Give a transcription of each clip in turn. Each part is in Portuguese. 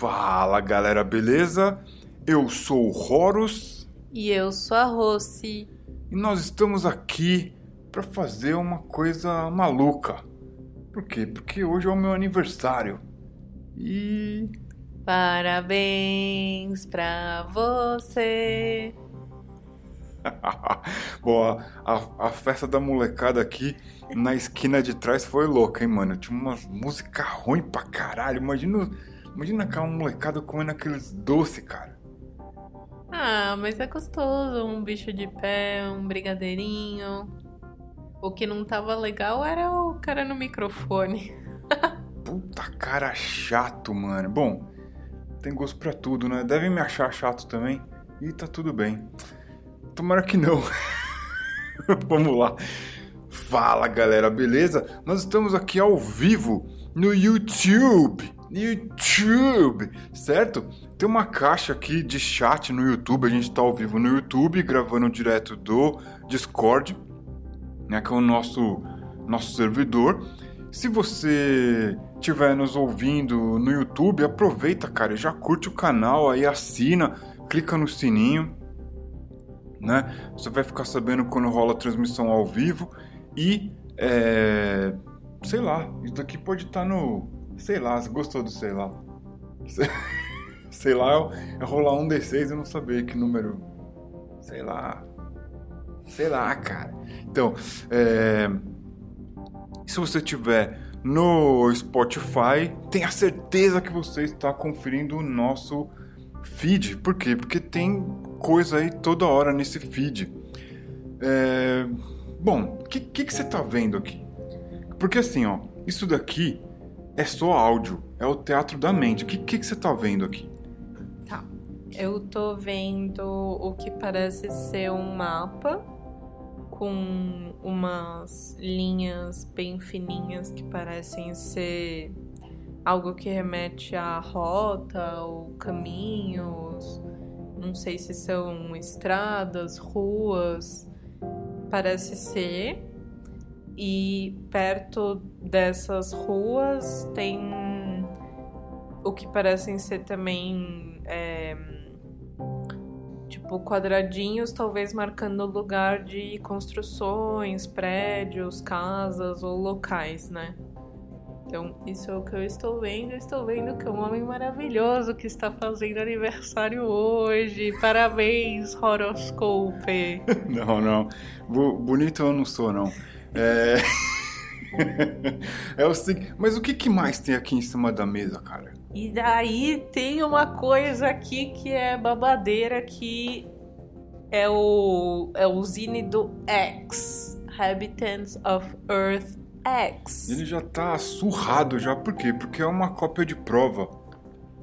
Fala galera, beleza? Eu sou o Horus E eu sou a Rossi. e nós estamos aqui para fazer uma coisa maluca. Por quê? Porque hoje é o meu aniversário. E Parabéns pra você. Bom, a, a- festa da molecada aqui na esquina de trás foi louca, hein, mano? Tinha umas música ruim pra caralho. Imagina, imagina aquela molecada comendo aqueles doces, cara. Ah, mas é gostoso. Um bicho de pé, um brigadeirinho. O que não tava legal era o cara no microfone. Puta cara chato, mano. Bom, tem gosto pra tudo, né? Devem me achar chato também. E tá tudo bem. Tomara que não. Vamos lá. Fala galera, beleza? Nós estamos aqui ao vivo no YouTube. YouTube, certo? Tem uma caixa aqui de chat no YouTube. A gente tá ao vivo no YouTube, gravando direto do Discord, né? Que é o nosso, nosso servidor. Se você estiver nos ouvindo no YouTube, aproveita, cara, já curte o canal, aí assina, clica no sininho, né? Você vai ficar sabendo quando rola a transmissão ao vivo e, é, sei lá, isso daqui pode estar no, sei lá, gostou do sei lá? Sei, lá, é rolar um D6 e não saber que número, sei lá, sei lá, cara. Então, é, se você tiver no Spotify, tenha certeza que você está conferindo o nosso feed. Por quê? Porque tem coisa aí toda hora nesse feed. É, Bom, o que, que, que você tá vendo aqui? Porque assim, ó, isso daqui é só áudio, é o teatro da mente. O que, que, que você tá vendo aqui? Tá. Eu tô vendo o que parece ser um mapa com umas linhas bem fininhas que parecem ser algo que remete à rota ou caminhos. Não sei se são estradas, ruas. Parece ser. E perto dessas ruas tem o que parecem ser também é, tipo quadradinhos, talvez marcando o lugar de construções, prédios, casas ou locais, né? Então, isso é o que eu estou vendo. Estou vendo que é um homem maravilhoso que está fazendo aniversário hoje. Parabéns, horoscope. Não, não. Bonito eu não sou, não. É. é o seguinte. Mas o que, que mais tem aqui em cima da mesa, cara? E daí tem uma coisa aqui que é babadeira que é o é o zine do X, Habitants of Earth X. Ele já tá surrado já, por quê? Porque é uma cópia de prova.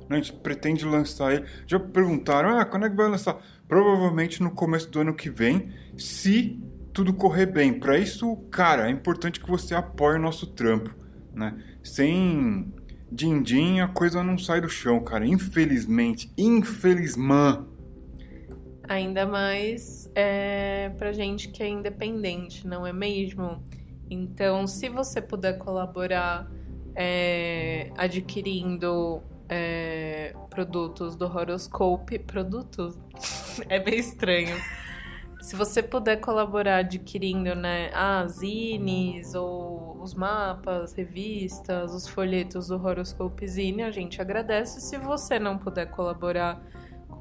A gente pretende lançar ele. Já perguntaram, ah, quando é que vai lançar? Provavelmente no começo do ano que vem, se tudo correr bem. Para isso, cara, é importante que você apoie o nosso trampo, né? Sem din-din, a coisa não sai do chão, cara. Infelizmente, infelizmente. Ainda mais é, pra gente que é independente, não é mesmo? Então, se você puder colaborar é, adquirindo é, produtos do Horoscope, produtos é meio estranho. Se você puder colaborar adquirindo, né, as zines ou os mapas, revistas, os folhetos do Horoscope Zine, a gente agradece. Se você não puder colaborar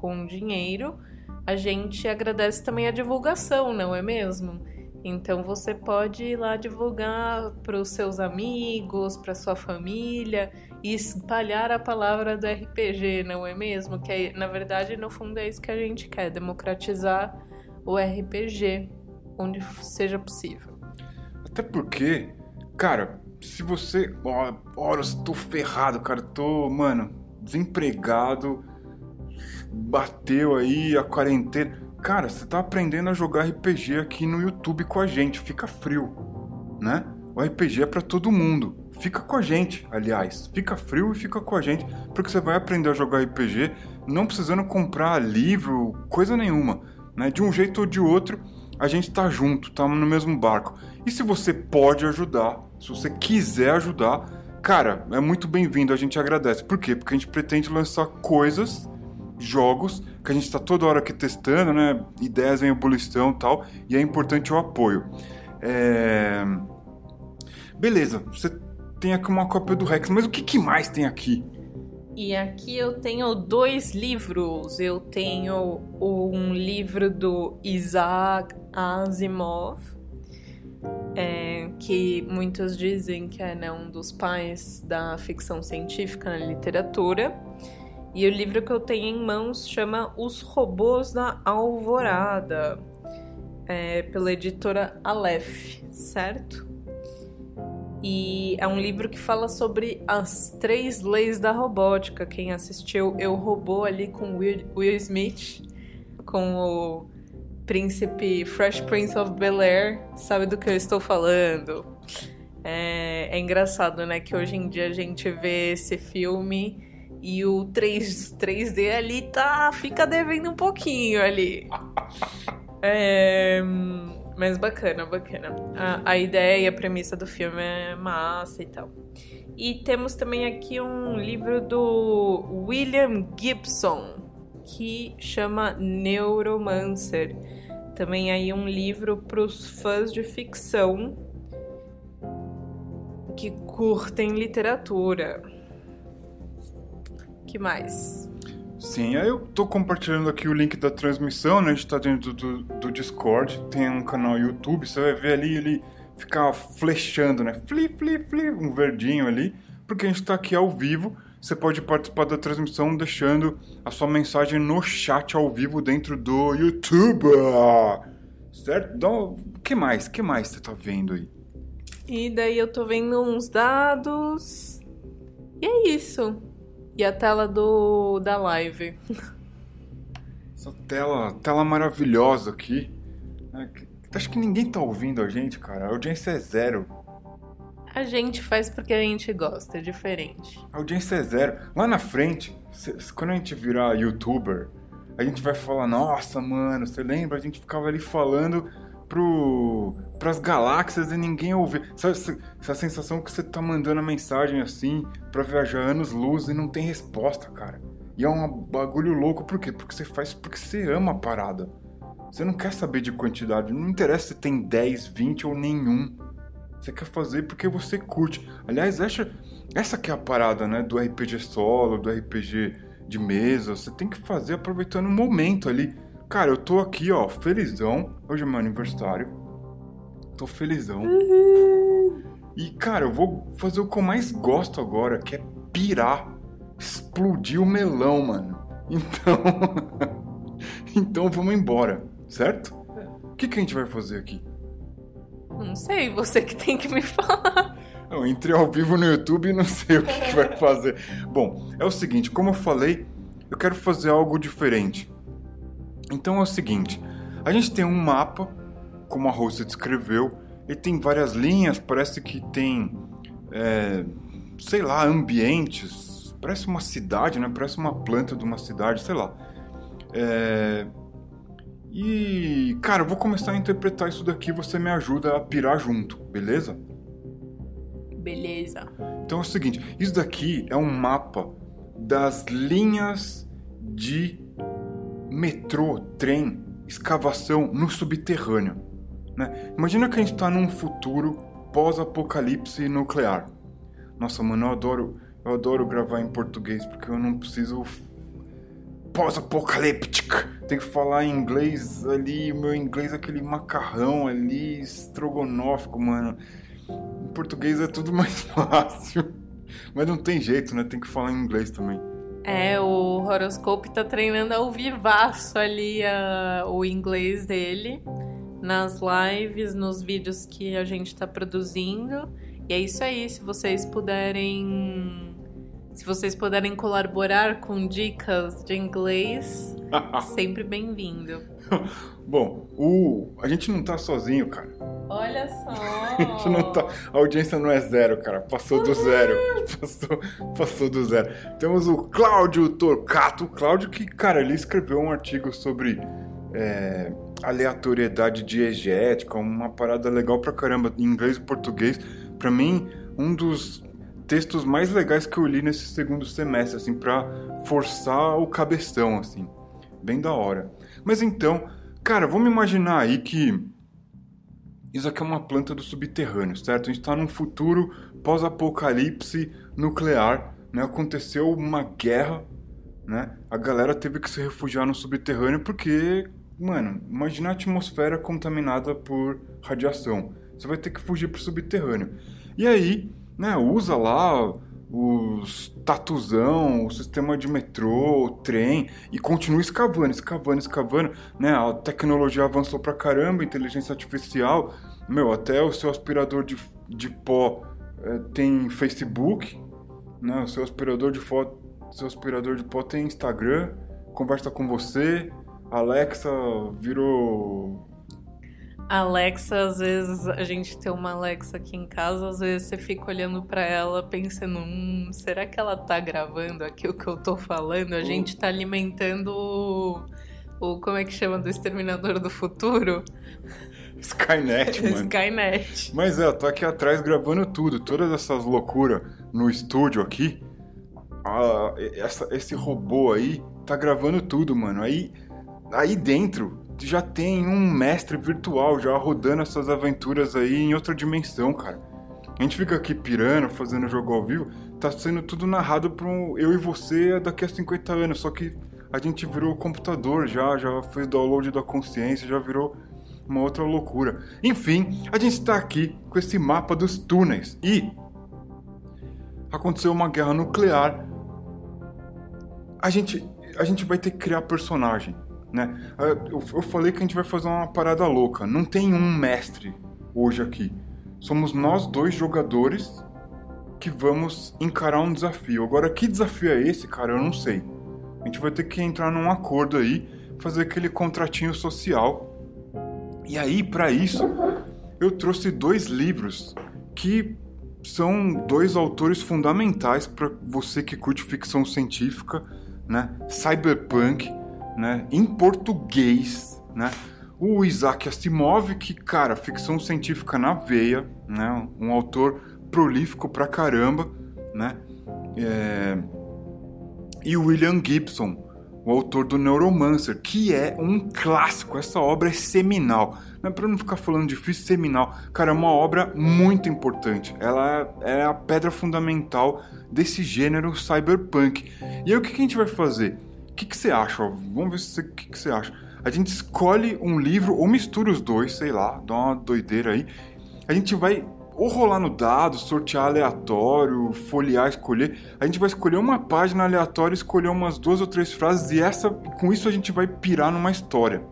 com dinheiro, a gente agradece também a divulgação, não é mesmo? Então você pode ir lá divulgar para os seus amigos, para sua família e espalhar a palavra do RPG, não é mesmo? Que é, na verdade, no fundo é isso que a gente quer, democratizar o RPG onde seja possível. Até porque, cara, se você. Ó, Ora, eu tô ferrado, cara. Tô, mano, desempregado. Bateu aí a quarentena. Cara, você tá aprendendo a jogar RPG aqui no YouTube com a gente. Fica frio, né? O RPG é pra todo mundo. Fica com a gente, aliás. Fica frio e fica com a gente. Porque você vai aprender a jogar RPG não precisando comprar livro, coisa nenhuma. Né? De um jeito ou de outro, a gente tá junto, tá no mesmo barco. E se você pode ajudar, se você quiser ajudar, cara, é muito bem-vindo, a gente agradece. Por quê? Porque a gente pretende lançar coisas, jogos, que a gente está toda hora aqui testando, né? Ideias em ebulição e tal, e é importante o apoio. É... Beleza, você tem aqui uma cópia do Rex, mas o que, que mais tem aqui? E aqui eu tenho dois livros. Eu tenho um livro do Isaac Asimov, é, que muitos dizem que é né, um dos pais da ficção científica na literatura. E o livro que eu tenho em mãos chama Os Robôs da Alvorada, é, pela editora Aleph, certo? E é um livro que fala sobre as três leis da robótica. Quem assistiu Eu Robô ali com Will, Will Smith, com o príncipe Fresh Prince of Bel Air, sabe do que eu estou falando. É, é engraçado, né? Que hoje em dia a gente vê esse filme e o 3, 3D ali tá, fica devendo um pouquinho ali. É, mas bacana, bacana. A, a ideia e a premissa do filme é massa e tal. E temos também aqui um livro do William Gibson, que chama Neuromancer. Também aí um livro para os fãs de ficção que curtem literatura. que mais? Sim, aí eu tô compartilhando aqui o link da transmissão, né? A gente tá dentro do, do Discord, tem um canal YouTube, você vai ver ali ele ficar flechando, né? Fli, fli, fli, um verdinho ali, porque a gente tá aqui ao vivo. Você pode participar da transmissão deixando a sua mensagem no chat ao vivo dentro do YouTube. Certo? Então, o que mais? Que mais você tá vendo aí? E daí eu tô vendo uns dados. E é isso. E a tela do da live. Essa tela, tela maravilhosa aqui. É, acho que ninguém tá ouvindo a gente, cara. A audiência é zero. A gente faz porque a gente gosta, é diferente. A audiência é zero. Lá na frente, quando a gente virar youtuber, a gente vai falar, nossa, mano, você lembra? A gente ficava ali falando pro, pras galáxias e ninguém ouve. Sabe essa, essa sensação que você tá mandando a mensagem assim para viajar anos luz e não tem resposta, cara. E é um bagulho louco, por quê? Porque você faz porque você ama a parada. Você não quer saber de quantidade, não interessa se tem 10, 20 ou nenhum. Você quer fazer porque você curte. Aliás, essa, essa que é a parada, né? Do RPG solo, do RPG de mesa. Você tem que fazer aproveitando o momento ali. Cara, eu tô aqui, ó, felizão. Hoje é meu aniversário. Tô felizão. Uhum. E, cara, eu vou fazer o que eu mais gosto agora, que é pirar. Explodir o melão, mano. Então. então vamos embora, certo? O que, que a gente vai fazer aqui? Não sei, você que tem que me falar. Eu entrei ao vivo no YouTube e não sei o que, que vai fazer. Bom, é o seguinte, como eu falei, eu quero fazer algo diferente. Então é o seguinte, a gente tem um mapa, como a Rosa descreveu, e tem várias linhas, parece que tem, é, sei lá, ambientes, parece uma cidade, né? Parece uma planta de uma cidade, sei lá. É, e, cara, eu vou começar a interpretar isso daqui, você me ajuda a pirar junto, beleza? Beleza. Então é o seguinte, isso daqui é um mapa das linhas de metrô, trem, escavação no subterrâneo. Né? Imagina que a gente está num futuro pós-apocalipse nuclear. Nossa, mano, eu adoro, eu adoro gravar em português porque eu não preciso pós-apocalíptico. Tem que falar em inglês ali, meu inglês é aquele macarrão ali, estrogonófico, mano. Em português é tudo mais fácil. Mas não tem jeito, né? Tem que falar em inglês também. É, o horoscope tá treinando ao vivaço ali a, o inglês dele nas lives, nos vídeos que a gente tá produzindo. E é isso aí, se vocês puderem. Se vocês puderem colaborar com dicas de inglês, sempre bem-vindo. Bom, o... a gente não tá sozinho, cara. Olha só! não tá... a audiência não é zero, cara. Passou do zero. Passou, passou do zero. Temos o Cláudio Torcato. O Cláudio que, cara, ele escreveu um artigo sobre é, aleatoriedade diegética, uma parada legal pra caramba, em inglês e português. Pra mim, um dos textos mais legais que eu li nesse segundo semestre, assim, pra forçar o cabeção, assim. Bem da hora. Mas então, cara, vamos imaginar aí que isso aqui é uma planta do subterrâneo, certo? A gente tá num futuro pós-apocalipse nuclear, né? Aconteceu uma guerra, né? A galera teve que se refugiar no subterrâneo porque, mano, imagina a atmosfera contaminada por radiação. Você vai ter que fugir pro subterrâneo. E aí, né, usa lá os tatuzão, o sistema de metrô, trem e continua escavando, escavando, escavando, né? A tecnologia avançou pra caramba, inteligência artificial, meu, até o seu aspirador de, de pó é, tem Facebook, né? O seu aspirador de foto, seu aspirador de pó tem Instagram, conversa com você, Alexa virou Alexa, às vezes a gente tem uma Alexa aqui em casa, às vezes você fica olhando para ela pensando, hum, será que ela tá gravando aqui o que eu tô falando? A gente tá alimentando o, o como é que chama do exterminador do futuro? Skynet, mano. Skynet. Mas é, eu tô aqui atrás gravando tudo, todas essas loucuras no estúdio aqui. Ah, essa, esse robô aí tá gravando tudo, mano. Aí, aí dentro já tem um mestre virtual já rodando essas aventuras aí em outra dimensão, cara. A gente fica aqui pirando, fazendo jogo ao vivo, tá sendo tudo narrado pra um, eu e você daqui a 50 anos, só que a gente virou computador já, já fez download da consciência, já virou uma outra loucura. Enfim, a gente está aqui com esse mapa dos túneis e aconteceu uma guerra nuclear. A gente, a gente vai ter que criar personagem, né? Eu, eu falei que a gente vai fazer uma parada louca. Não tem um mestre hoje aqui. Somos nós dois jogadores que vamos encarar um desafio. Agora, que desafio é esse, cara? Eu não sei. A gente vai ter que entrar num acordo aí, fazer aquele contratinho social e aí, para isso, eu trouxe dois livros que são dois autores fundamentais para você que curte ficção científica, né? Cyberpunk, né? Em português, né? O Isaac Asimov, que, cara, ficção científica na veia, né? Um autor prolífico pra caramba, né? É... E o William Gibson, o autor do Neuromancer, que é um clássico. Essa obra é seminal. Não é para não ficar falando difícil, seminal. Cara, é uma obra muito importante. Ela é a pedra fundamental desse gênero cyberpunk. E aí o que a gente vai fazer? O que, que você acha? Vamos ver se, o que, que você acha. A gente escolhe um livro ou mistura os dois, sei lá, dá uma doideira aí. A gente vai ou rolar no dado, sortear aleatório, folhear, escolher. A gente vai escolher uma página aleatória, escolher umas duas ou três frases e essa, com isso a gente vai pirar numa história.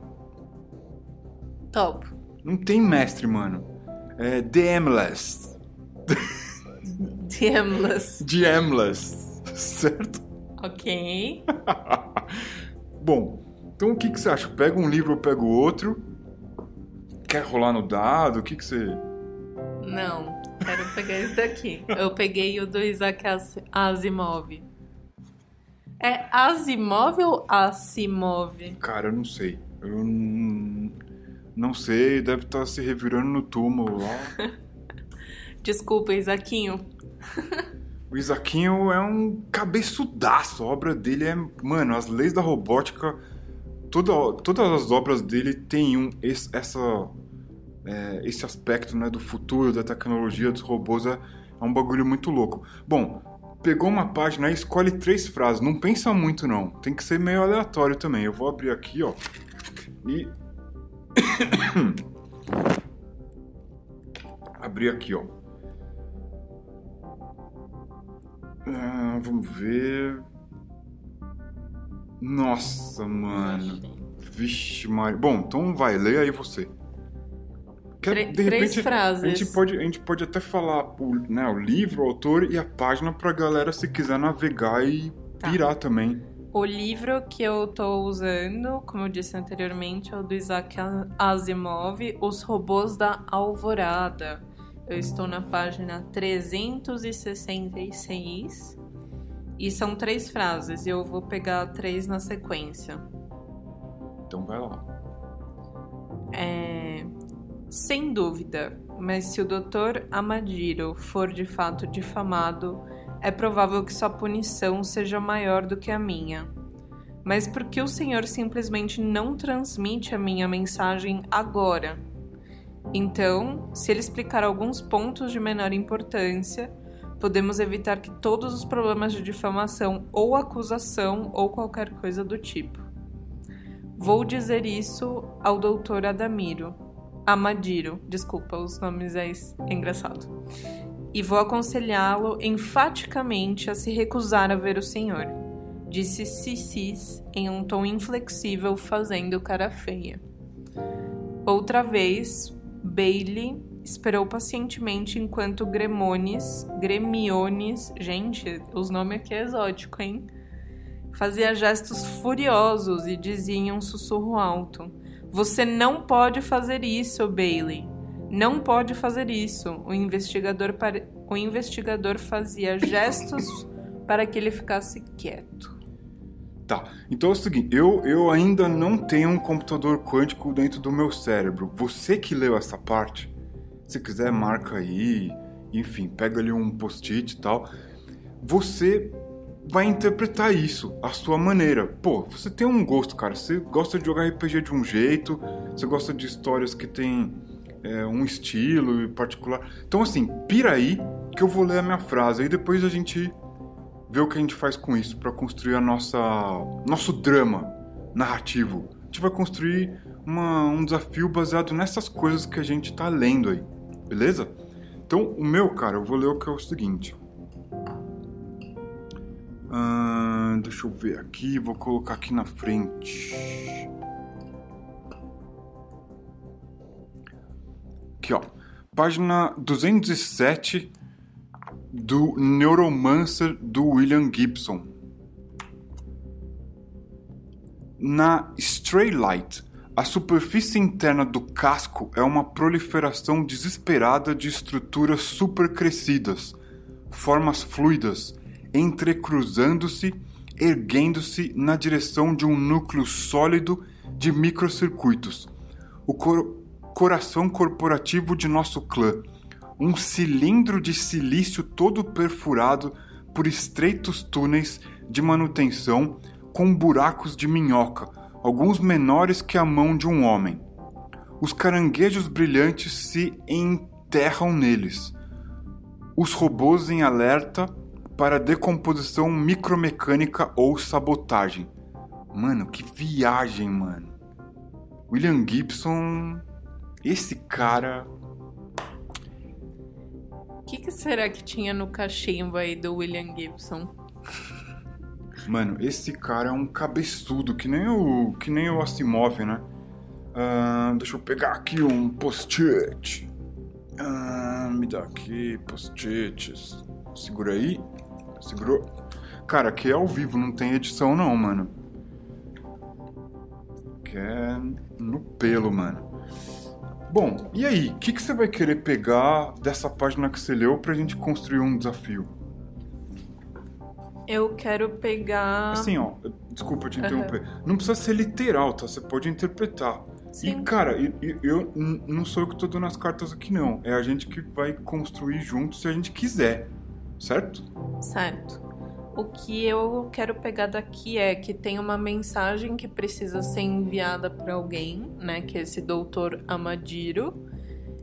Top. Não tem mestre, mano. É DMless. DMless. DMless. Certo? Ok. Bom, então o que, que você acha? Pega um livro ou pega o outro? Quer rolar no dado? O que, que você. Não, quero pegar esse daqui. Eu peguei o do Isaac Asimov. É Asimov ou Asimov? Cara, eu não sei. Eu não, não sei, deve estar se revirando no túmulo lá. Desculpa, Isaquinho. O Isaquinho é um cabeçudaço. A obra dele é. Mano, as leis da robótica. Toda, todas as obras dele têm um, esse, essa é, esse aspecto né, do futuro, da tecnologia, dos robôs, é, é um bagulho muito louco. Bom, pegou uma página e escolhe três frases. Não pensa muito, não. Tem que ser meio aleatório também. Eu vou abrir aqui, ó. E. abrir aqui, ó. Ah, vamos ver. Nossa, mano. Vixe, Maria. Bom, então vai, leia aí você. Que, de repente, três frases. A gente pode, a gente pode até falar o, né, o livro, o autor e a página pra galera se quiser navegar e tá. pirar também. O livro que eu tô usando, como eu disse anteriormente, é o do Isaac Asimov, Os Robôs da Alvorada. Eu estou na página 366 e são três frases. Eu vou pegar três na sequência. Então vai lá. É... Sem dúvida, mas se o Dr. Amadiro for de fato difamado, é provável que sua punição seja maior do que a minha. Mas por que o senhor simplesmente não transmite a minha mensagem agora? Então, se ele explicar alguns pontos de menor importância, podemos evitar que todos os problemas de difamação ou acusação ou qualquer coisa do tipo. Vou dizer isso ao doutor Adamiro. Amadiro, desculpa, os nomes é engraçado. E vou aconselhá-lo enfaticamente a se recusar a ver o senhor, disse Cissis em um tom inflexível, fazendo cara feia. Outra vez, Bailey esperou pacientemente enquanto Gremones, Gremiones, gente, os nomes aqui é exótico, hein? Fazia gestos furiosos e dizia em um sussurro alto: Você não pode fazer isso, Bailey. Não pode fazer isso. O investigador, o investigador fazia gestos para que ele ficasse quieto. Tá, então é o seguinte, eu, eu ainda não tenho um computador quântico dentro do meu cérebro. Você que leu essa parte, se quiser marca aí, enfim, pega ali um post-it e tal. Você vai interpretar isso à sua maneira. Pô, você tem um gosto, cara. Você gosta de jogar RPG de um jeito, você gosta de histórias que tem é, um estilo particular. Então, assim, pira aí que eu vou ler a minha frase. Aí depois a gente ver o que a gente faz com isso para construir a nossa nosso drama narrativo. A gente vai construir uma, um desafio baseado nessas coisas que a gente tá lendo aí, beleza? Então, o meu, cara, eu vou ler o que é o seguinte. Deixa eu ver aqui, vou colocar aqui na frente. Aqui, ó. Página 207 do Neuromancer do William Gibson. Na Stray Light, a superfície interna do casco é uma proliferação desesperada de estruturas supercrescidas, formas fluidas, entrecruzando-se, erguendo-se na direção de um núcleo sólido de microcircuitos. O cor coração corporativo de nosso clã um cilindro de silício todo perfurado por estreitos túneis de manutenção com buracos de minhoca, alguns menores que a mão de um homem. Os caranguejos brilhantes se enterram neles. Os robôs em alerta para decomposição micromecânica ou sabotagem. Mano, que viagem, mano. William Gibson, esse cara que, que, será que tinha no cachimbo aí do William Gibson? Mano, esse cara é um cabeçudo, que nem o, que nem o Asimov, né? Uh, deixa eu pegar aqui um post-it. Uh, me dá aqui post-its. Segura aí. Segurou. Cara, aqui é ao vivo, não tem edição não, mano. Que é no pelo, mano. Bom, e aí? O que, que você vai querer pegar dessa página que você leu pra gente construir um desafio? Eu quero pegar. Assim, ó, desculpa te interromper. Uhum. Não precisa ser literal, tá? Você pode interpretar. Sim. E, cara, eu, eu, não sou eu que tô dando as cartas aqui, não. É a gente que vai construir junto se a gente quiser. Certo? Certo. O que eu quero pegar daqui é que tem uma mensagem que precisa ser enviada para alguém, né? Que é esse doutor Amadiro.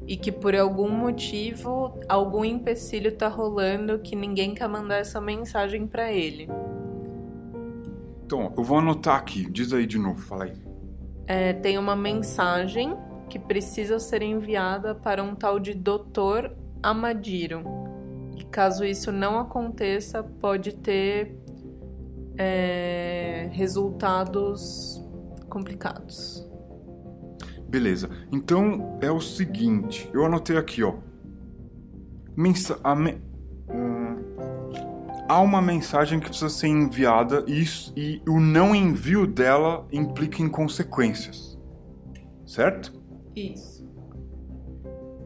E que por algum motivo, algum empecilho tá rolando que ninguém quer mandar essa mensagem para ele. Então, eu vou anotar aqui. Diz aí de novo, fala aí. É, tem uma mensagem que precisa ser enviada para um tal de Doutor Amadiro caso isso não aconteça, pode ter é, resultados complicados. Beleza. Então é o seguinte, eu anotei aqui, ó. Mensa me... hum... Há uma mensagem que precisa ser enviada e, isso, e o não envio dela implica em consequências. Certo? Isso.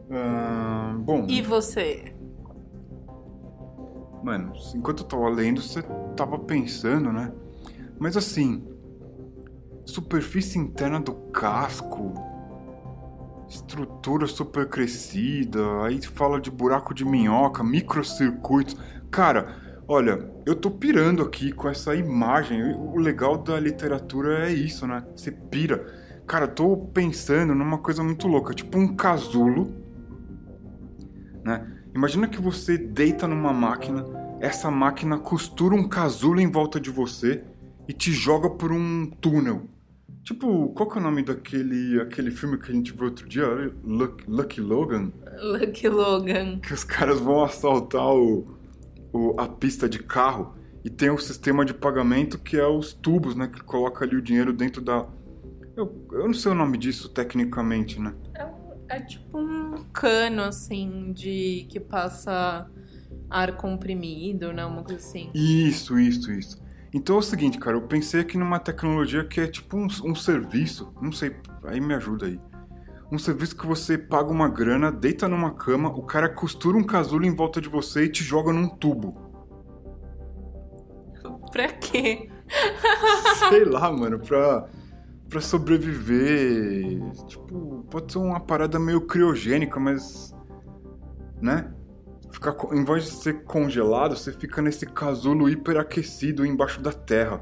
Hum, bom. E você? Mano, enquanto eu tava lendo, você tava pensando, né? Mas assim, superfície interna do casco. estrutura super crescida, aí fala de buraco de minhoca, microcircuitos. Cara, olha, eu tô pirando aqui com essa imagem. O legal da literatura é isso, né? Você pira. Cara, tô pensando numa coisa muito louca, tipo um casulo, né? Imagina que você deita numa máquina, essa máquina costura um casulo em volta de você e te joga por um túnel. Tipo, qual que é o nome daquele aquele filme que a gente viu outro dia? Lucky, Lucky Logan? Lucky Logan. Que os caras vão assaltar o, o, a pista de carro e tem um sistema de pagamento que é os tubos, né? Que coloca ali o dinheiro dentro da. Eu, eu não sei o nome disso tecnicamente, né? É, é tipo um cano, assim, de que passa ar comprimido, né? Uma coisa assim. Isso, isso, isso. Então é o seguinte, cara, eu pensei aqui numa tecnologia que é tipo um, um serviço, não sei, aí me ajuda aí. Um serviço que você paga uma grana, deita numa cama, o cara costura um casulo em volta de você e te joga num tubo. Pra quê? Sei lá, mano, pra, pra sobreviver. Tipo, pode ser uma parada meio criogênica, mas. Né? Fica, em vez de ser congelado, você fica nesse casulo hiperaquecido embaixo da terra,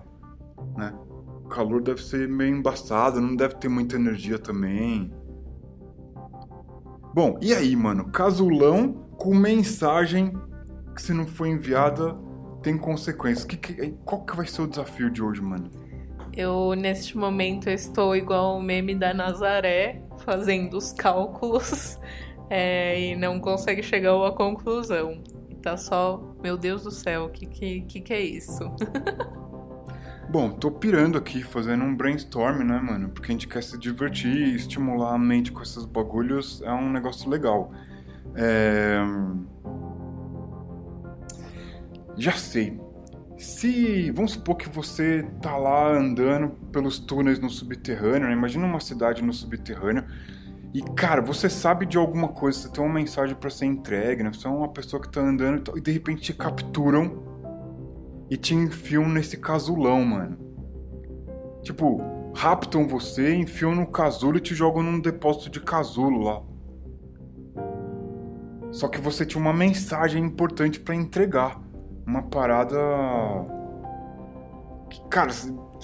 né? O calor deve ser meio embaçado, não deve ter muita energia também. Bom, e aí, mano? Casulão com mensagem que se não foi enviada tem consequências. Que, que, qual que vai ser o desafio de hoje, mano? Eu, neste momento, estou igual o meme da Nazaré, fazendo os cálculos é, e não consegue chegar a uma conclusão. E tá só, meu Deus do céu, o que, que, que, é isso? Bom, tô pirando aqui, fazendo um brainstorm, né, mano? Porque a gente quer se divertir, estimular a mente com esses bagulhos é um negócio legal. É... Já sei. Se, vamos supor que você tá lá andando pelos túneis no subterrâneo, né? imagina uma cidade no subterrâneo, e, cara, você sabe de alguma coisa, você tem uma mensagem para ser entregue, né? Você é uma pessoa que tá andando e, tal, e de repente te capturam e te enfiam nesse casulão, mano. Tipo, raptam você, enfiam no casulo e te jogam num depósito de casulo lá. Só que você tinha uma mensagem importante para entregar. Uma parada. Cara,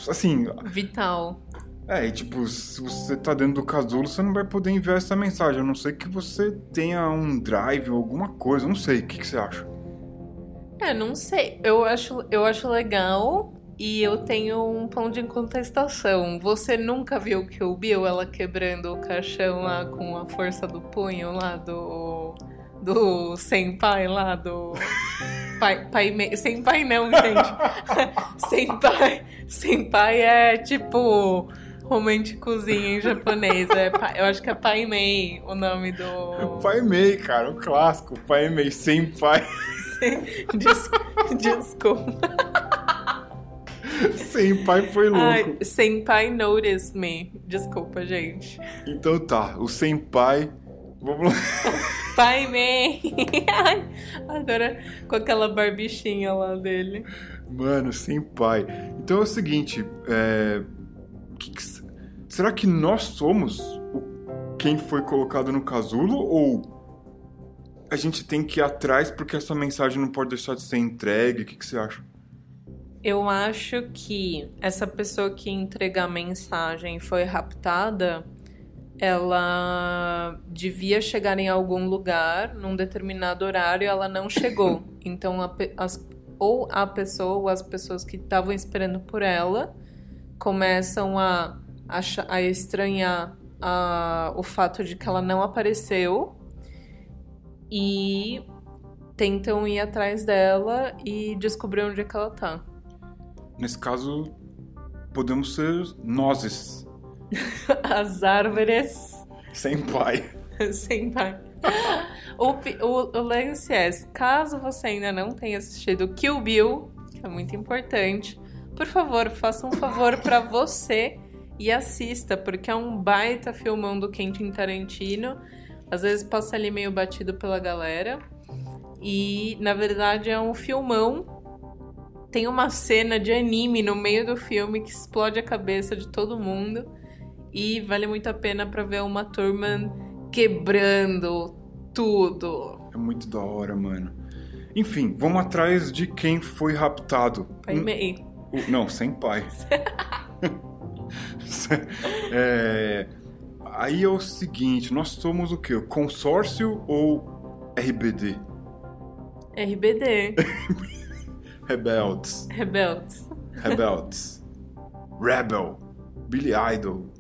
assim. Vital. É, e tipo, se você tá dentro do casulo, você não vai poder enviar essa mensagem. A não ser que você tenha um drive ou alguma coisa. Não sei. O que, que você acha? É, não sei. Eu acho, eu acho legal e eu tenho um ponto de contestação. Você nunca viu que o Bill ela quebrando o caixão lá com a força do punho lá do. Do senpai lá do. Pai, pai me... Senpai não, gente. senpai. Senpai é tipo românticozinho em japonês. É, eu acho que é Pai Mei o nome do. Pai Mei, cara, o clássico. Pai Mei, sem pai. Des... Desculpa. Sem pai foi louco. Sem pai notice me. Desculpa, gente. Então tá, o sem pai. Vamos lá. Pai Mei. Agora com aquela barbichinha lá dele. Mano, sem pai. Então é o seguinte, é... que que Será que nós somos quem foi colocado no casulo ou a gente tem que ir atrás porque essa mensagem não pode deixar de ser entregue? O que, que você acha? Eu acho que essa pessoa que entrega a mensagem foi raptada, ela devia chegar em algum lugar num determinado horário e ela não chegou. Então, a, as, ou a pessoa ou as pessoas que estavam esperando por ela começam a a, a estranhar a, o fato de que ela não apareceu e tentam ir atrás dela e descobrir onde é que ela tá. Nesse caso, podemos ser nozes. As árvores. Sem pai. Sem pai. o, o, o lance é, caso você ainda não tenha assistido Kill Bill, que é muito importante, por favor, faça um favor para você e assista, porque é um baita filmão do Quentin Tarantino. Às vezes passa ali meio batido pela galera. E na verdade é um filmão. Tem uma cena de anime no meio do filme que explode a cabeça de todo mundo. E vale muito a pena para ver uma turma quebrando tudo. É muito da hora, mano. Enfim, vamos atrás de quem foi raptado. Pai Hum, Mei. Não, sem pai. É, aí é o seguinte, nós somos o quê? Consórcio ou RBD? RBD. Rebeldes. Rebeldes. Rebeldes. Rebel. Billy Idol.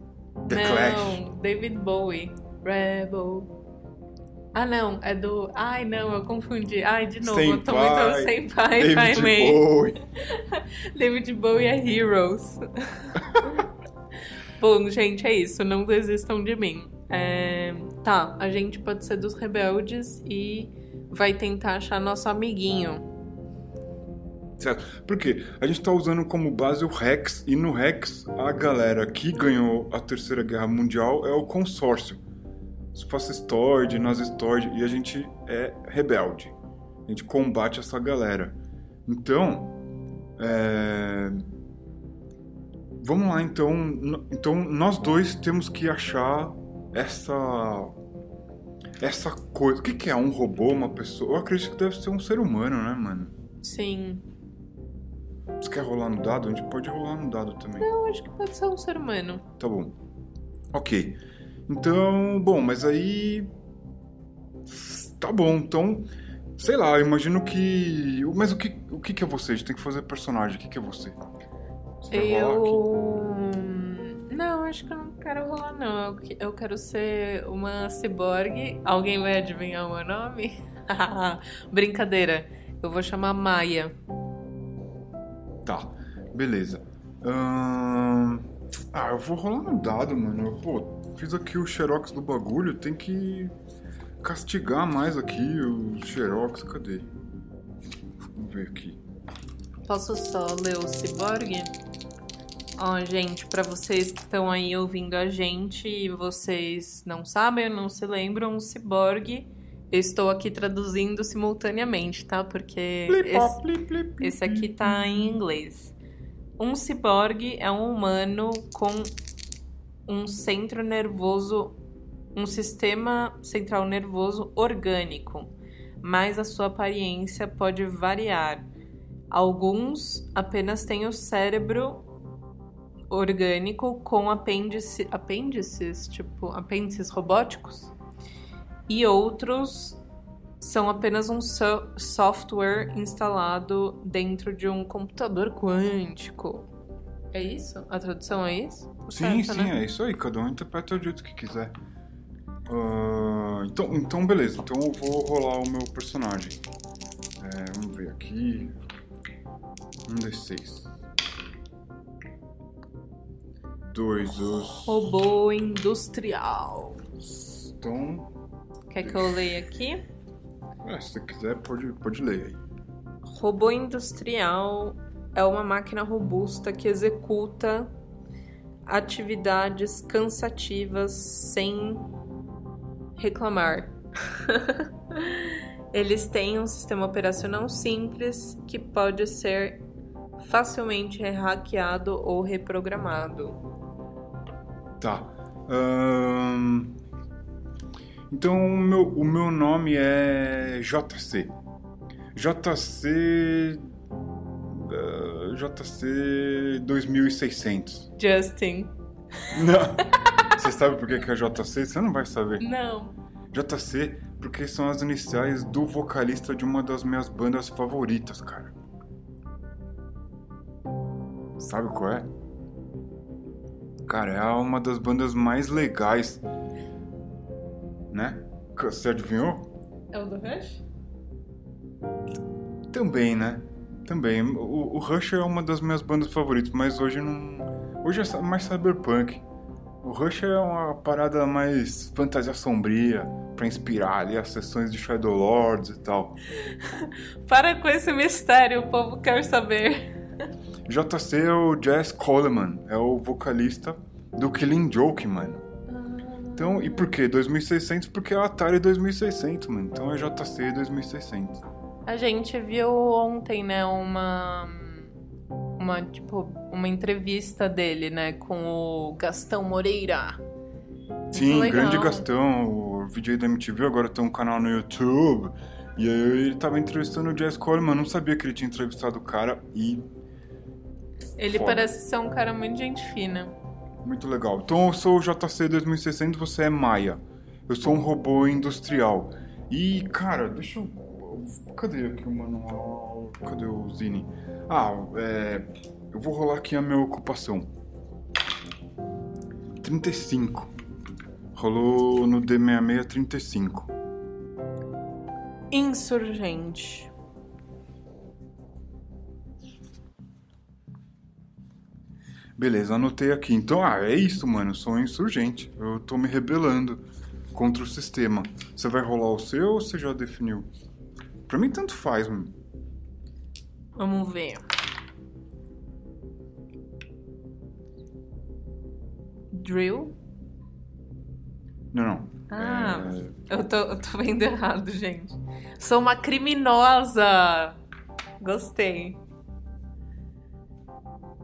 The não, Clash. David Bowie. Rebel. Ah, não, é do. Ai, não, eu confundi. Ai, de novo, Sem eu tô pai. muito sem pai, pai David May. Bowie. David Bowie é Heroes. Bom, gente, é isso. Não desistam de mim. É, Tá, a gente pode ser dos rebeldes e vai tentar achar nosso amiguinho. Certo. Porque a gente tá usando como base o Rex, e no Rex a galera que ganhou a Terceira Guerra Mundial é o consórcio. Stord, nas Stord, e a gente é rebelde. A gente combate essa galera. Então, é... vamos lá, então. Então, nós dois temos que achar essa. Essa coisa. O que, que é? Um robô, uma pessoa? Eu acredito que deve ser um ser humano, né, mano? Sim. Você quer rolar no dado? A gente pode rolar no dado também. Eu acho que pode ser um ser humano. Tá bom. Ok. Então, bom, mas aí. Tá bom, então. Sei lá, eu imagino que. Mas o que, o que, que é você? A gente tem que fazer personagem. O que, que é você? Eu. Não, acho que eu não quero rolar, não. Eu, que- eu quero ser uma ciborgue. Alguém vai adivinhar o meu nome? Brincadeira. Eu vou chamar Maia. Tá, beleza. Ahn, Ah, eu vou rolar no dado, mano. Eu, Pô, fiz aqui o xerox do bagulho, tem que castigar mais aqui o xerox. Cadê? Vamos ver aqui. Posso só ler o ciborgue? Ó, gente, pra vocês que estão aí ouvindo a gente e vocês não sabem ou não se lembram, o ciborgue, eu estou aqui traduzindo simultaneamente, tá? Porque esse, esse aqui tá em inglês. Um ciborgue é um humano com um centro nervoso, um sistema central nervoso orgânico, mas a sua aparência pode variar. Alguns apenas têm o cérebro orgânico com apêndice, apêndices, tipo apêndices robóticos, e outros são apenas um so- software instalado dentro de um computador quântico. É isso? A tradução é isso? Sim, Certo, sim, né? é isso aí. Cada um interpreta do jeito que quiser. Ah, então, então, beleza. Então eu vou rolar o meu personagem. É, vamos ver aqui. Um D6. Dois os. Robô industrial. Então, Quer que eu leia aqui? é, se você quiser, pode, pode ler aí. Robô industrial é uma máquina robusta que executa atividades cansativas sem reclamar. Eles têm um sistema operacional simples que pode ser facilmente hackeado ou reprogramado. Tá. Então, o meu, o meu nome é JC. JC. JC 2600. Justin. Não. Você sabe por que que é JC? Você não vai saber. Não. JC, porque são as iniciais do vocalista de uma das minhas bandas favoritas, cara. Sabe qual é? Cara, é uma das bandas mais legais. Né? Você adivinhou? É o do Rush? Também, né? Também. O, o Rush é uma das minhas bandas favoritas, mas hoje não. Hoje é mais cyberpunk. O Rush é uma parada mais fantasia sombria, pra inspirar ali as sessões de Shadow Lords e tal. Para com esse mistério, o povo quer saber. JC é o Jazz Coleman, é o vocalista do Killing Joke, mano. Então, e por quê? 2600? Porque é o Atari 2600, mano. Então é JC 2600. A gente viu ontem, né, uma uma tipo uma entrevista dele, né, com o Gastão Moreira. Sim, grande Gastão, o o VJ da MTV, agora tem um canal no YouTube. E aí ele tava entrevistando o Jazz Coleman, não sabia que ele tinha entrevistado o cara e. Ele Foda. parece ser um cara muito gente fina. Muito legal. Então eu sou o JC 2600 você é Maia. Eu sou um robô industrial. E, cara, deixa eu. Cadê aqui o manual? Cadê o Zine? Ah, é. Eu vou rolar aqui a minha ocupação. 35. Rolou no D66 35. Insurgente. Beleza, anotei aqui. Então, ah, é isso, mano. Sou um insurgente. Eu tô me rebelando contra o sistema. Você vai rolar o seu ou você já definiu? Pra mim, tanto faz, mano. Vamos ver. Drill? Não, não. Ah, É, eu, tô, eu tô vendo errado, gente. Sou uma criminosa! Gostei.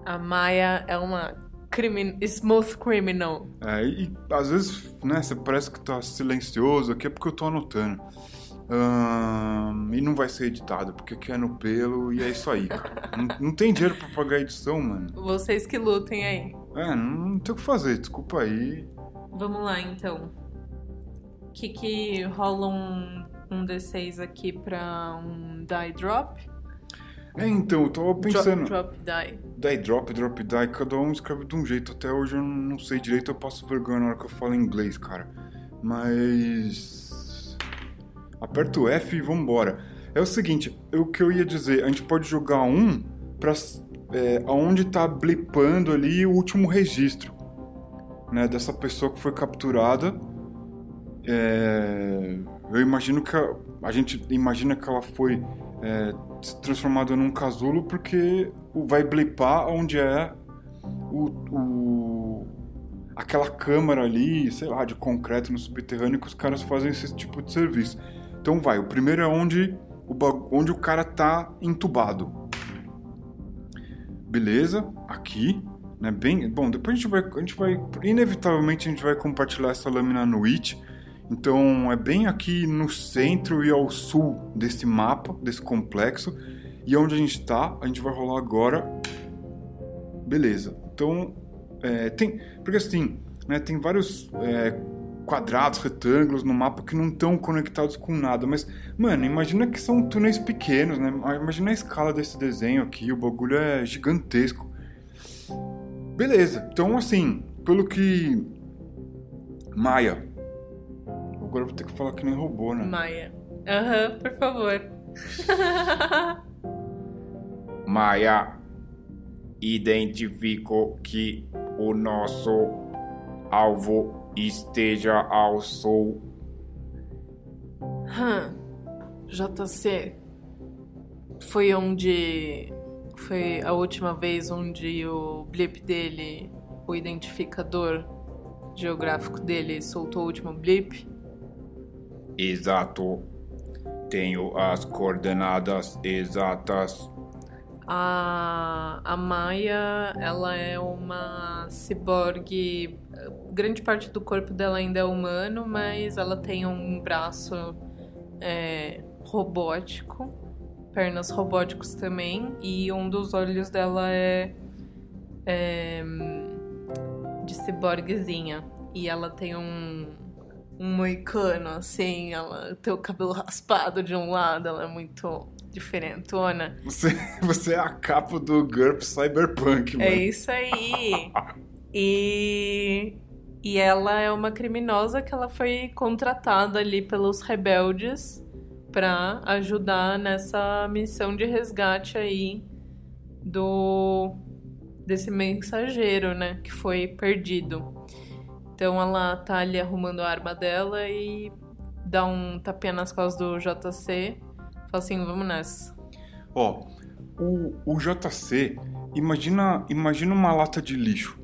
A Maia é uma crimin smooth criminal. É, e às vezes, né, você parece que tá silencioso aqui, é porque eu tô anotando. E não vai ser editado, porque aqui é no pelo e é isso aí, cara. não, não tem dinheiro pra pagar edição, mano. Vocês que lutem aí. É, não, não tem o que fazer, desculpa aí. Vamos lá, então. O que que rola um, um D6 aqui pra um die drop? É, então, eu tava pensando. Drop, drop die. Die drop, drop die, cada um escreve de um jeito. Até hoje eu não sei direito, eu passo vergonha na hora que eu falo inglês, cara. Mas. Aperta o F e vambora. É o seguinte, o que eu ia dizer, a gente pode jogar um pra. É, aonde tá blipando ali o último registro. Né, dessa pessoa que foi capturada. É, eu imagino que a, a gente imagina que ela foi é, transformada num casulo porque vai blipar onde é o, o- aquela câmara ali, sei lá, de concreto no subterrâneo que os caras fazem esse tipo de serviço. Então vai, o primeiro é onde o, onde o cara tá entubado. Beleza, aqui, né? Bem, bom, depois a gente vai, a gente vai, inevitavelmente a gente vai compartilhar essa lâmina no It. Então é bem aqui no centro e ao sul desse mapa, desse complexo. E onde a gente tá, a gente vai rolar agora. Beleza. Então, é, tem. Porque assim, né, tem vários é, quadrados, retângulos no mapa que não estão conectados com nada. Mas, mano, imagina que são túneis pequenos, né? Imagina a escala desse desenho aqui, o bagulho é gigantesco. Beleza. Então, assim, pelo que. Maia. Agora eu vou ter que falar que nem robô, né? Maia. Aham, por favor. Maia, identifico que o nosso alvo esteja ao sul. Hum. JC. Foi onde. Foi a última vez onde o blip dele, o identificador geográfico dele, soltou o último blip? Exato. Tenho as coordenadas exatas. A, a Maia, ela é uma ciborgue. Grande parte do corpo dela ainda é humano, mas ela tem um braço é, robótico, pernas robóticos também, e um dos olhos dela é, é de ciborguezinha. E ela tem um, um moicano, assim, ela tem o cabelo raspado de um lado, ela é muito diferentona. Você, você é a capa do GURP Cyberpunk, mano. É isso aí. E, e ela é uma criminosa que ela foi contratada ali pelos rebeldes para ajudar nessa missão de resgate aí do desse mensageiro, né, que foi perdido. Então ela tá ali arrumando a arma dela e dá um tapinha nas costas do JC. Fala assim, vamos nessa. Ó, o, o JC, imagina, imagina uma lata de lixo.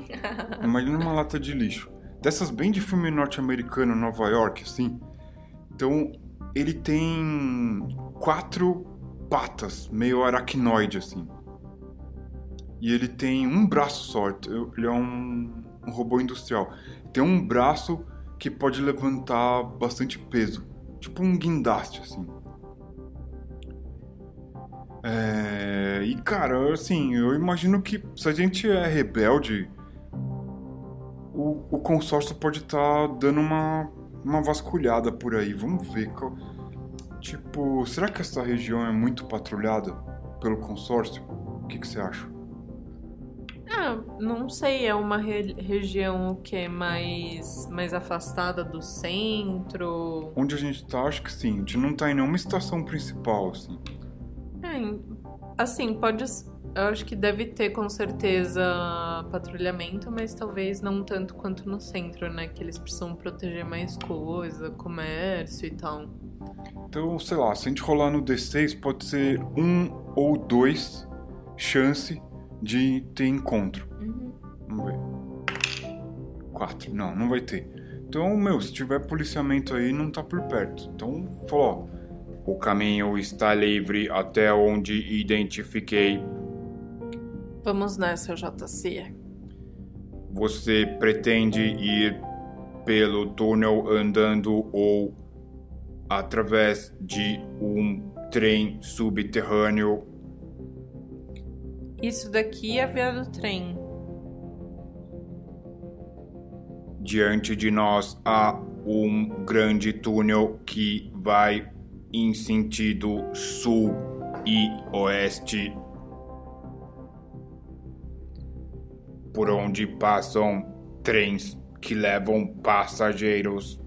Imagina uma lata de lixo. Dessas bem de filme norte-americano, Nova York, assim. Então, ele tem quatro patas, meio aracnoide, assim. E ele tem um braço só. Ele é um, um robô industrial. Tem um braço que pode levantar bastante peso. Tipo um guindaste, assim. É... E cara, assim, eu imagino que se a gente é rebelde, o, o consórcio pode estar tá dando uma, uma vasculhada por aí. Vamos ver. Qual... Tipo, será que essa região é muito patrulhada pelo consórcio? O que, que você acha? Ah, não sei, é uma re região que é mais, mais afastada do centro. Onde a gente tá, acho que sim. A gente não tá em nenhuma estação principal, assim. É, assim, pode. Eu acho que deve ter com certeza patrulhamento, mas talvez não tanto quanto no centro, né? Que eles precisam proteger mais coisa, comércio e tal. Então, sei lá, se a gente rolar no D6, pode ser um ou dois chance de ter encontro. Uhum. Vamos ver. Quatro. Não, não vai ter. Então, meu, se tiver policiamento aí, não tá por perto. Então, falou, ó. O caminho está livre até onde identifiquei. Vamos nessa, JC. Você pretende ir pelo túnel andando ou através de um trem subterrâneo? Isso daqui é a via do trem. Diante de nós há um grande túnel que vai em sentido sul e oeste, por onde passam trens que levam passageiros.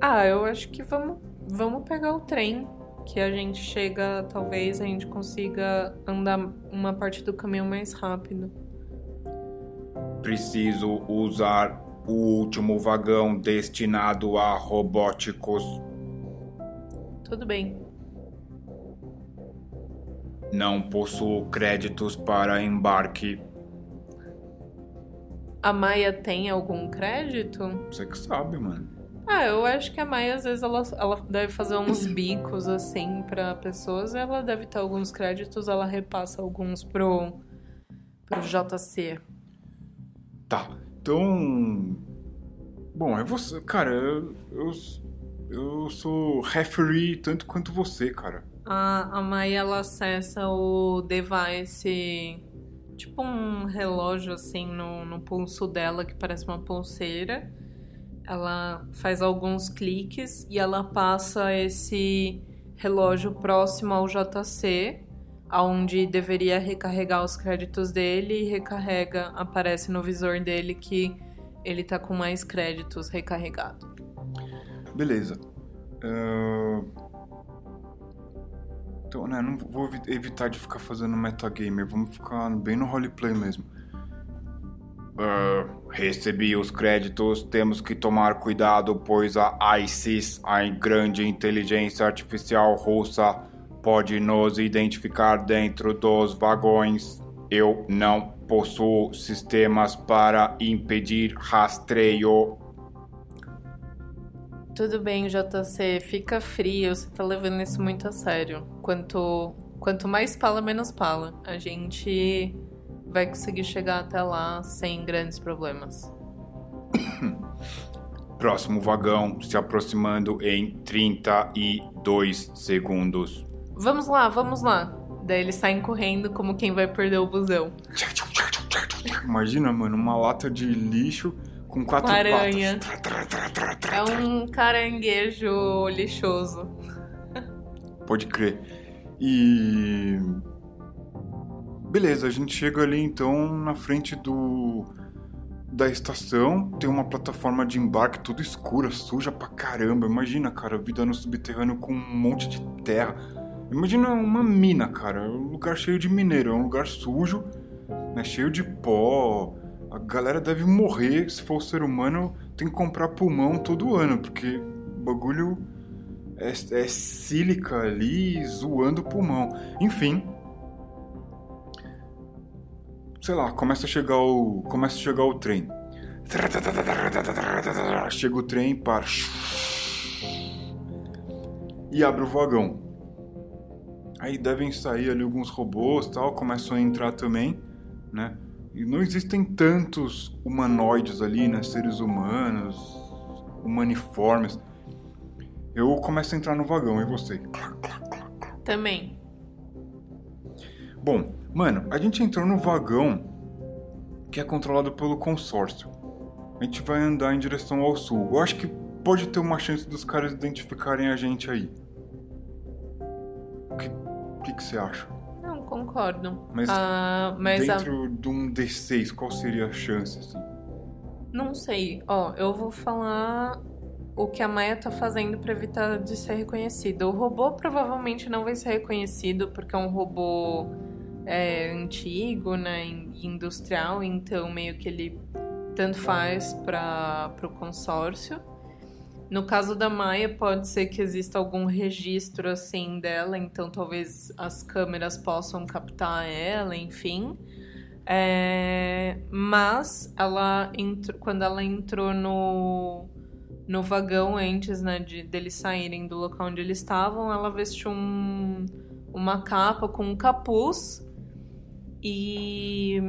Ah, eu acho que vamos, vamos pegar o trem. Que a gente chega, talvez a gente consiga andar uma parte do caminho mais rápido. Preciso usar o último vagão destinado a robóticos. Tudo bem. Não possuo créditos para embarque. A Maia tem algum crédito? Você que sabe, mano. Ah, eu acho que a Maia, às vezes, ela, ela deve fazer uns bicos, assim, para pessoas. Ela deve ter alguns créditos, ela repassa alguns pro, pro JC. Tá. Então. Bom, é você. Cara, eu, eu, eu sou referee tanto quanto você, cara. A, a Mai ela acessa o device, tipo um relógio assim no, no pulso dela que parece uma pulseira. Ela faz alguns cliques e ela passa esse relógio próximo ao JC aonde deveria recarregar os créditos dele e recarrega, aparece no visor dele que ele tá com mais créditos recarregado. Beleza. Uh... Então, né, não vou evitar de ficar fazendo metagamer, vamos ficar bem no roleplay mesmo. Uh, recebi os créditos, temos que tomar cuidado, pois a ISIS, a grande inteligência artificial russa, pode nos identificar dentro dos vagões. Eu não possuo sistemas para impedir rastreio. Tudo bem, JC, fica frio, você tá levando isso muito a sério. Quanto, quanto mais pala, menos pala. A gente vai conseguir chegar até lá sem grandes problemas. Próximo vagão se aproximando em 32 segundos. Vamos lá, vamos lá. Daí eles saem correndo como quem vai perder o busão. Imagina, mano, uma lata de lixo com quatro uma aranha. É um caranguejo lixoso. Pode crer. E. Beleza, a gente chega ali então na frente do. Da estação, tem uma plataforma de embarque tudo escura, suja pra caramba. Imagina, cara, vida no subterrâneo com um monte de terra Imagina uma mina, cara. Um lugar cheio de mineiro. É um lugar sujo, né? cheio de pó. A galera deve morrer. Se for ser humano, tem que comprar pulmão todo ano, porque o bagulho é, é sílica ali zoando o pulmão. Enfim. Sei lá, começa a chegar o. Começa a chegar o trem. Chega o trem, para. E abre o vagão. Aí devem sair ali alguns robôs tal, começam a entrar também, né? E não existem tantos humanoides ali, né? Seres humanos, humaniformes. Eu começo a entrar no vagão, e você? Também. Bom, mano, a gente entrou no vagão que é controlado pelo consórcio. A gente vai andar em direção ao sul. Eu acho que pode ter uma chance dos caras identificarem a gente aí. O que, que, que você acha? Não, concordo. Mas, Ah, mas a- dentro de um D6, qual seria a chance, assim? Não sei. Ó, eu vou falar o que a Maia tá fazendo pra evitar de ser reconhecido. O robô provavelmente não vai ser reconhecido porque é um robô é, antigo, né, in- industrial, então meio que ele tanto faz para o consórcio. No caso da Maia, pode ser que exista algum registro assim dela, então talvez as câmeras possam captar ela, enfim. É, mas ela entrou, quando ela entrou no, no vagão antes né, de deles saírem do local onde eles estavam, ela vestiu um- uma capa com um capuz e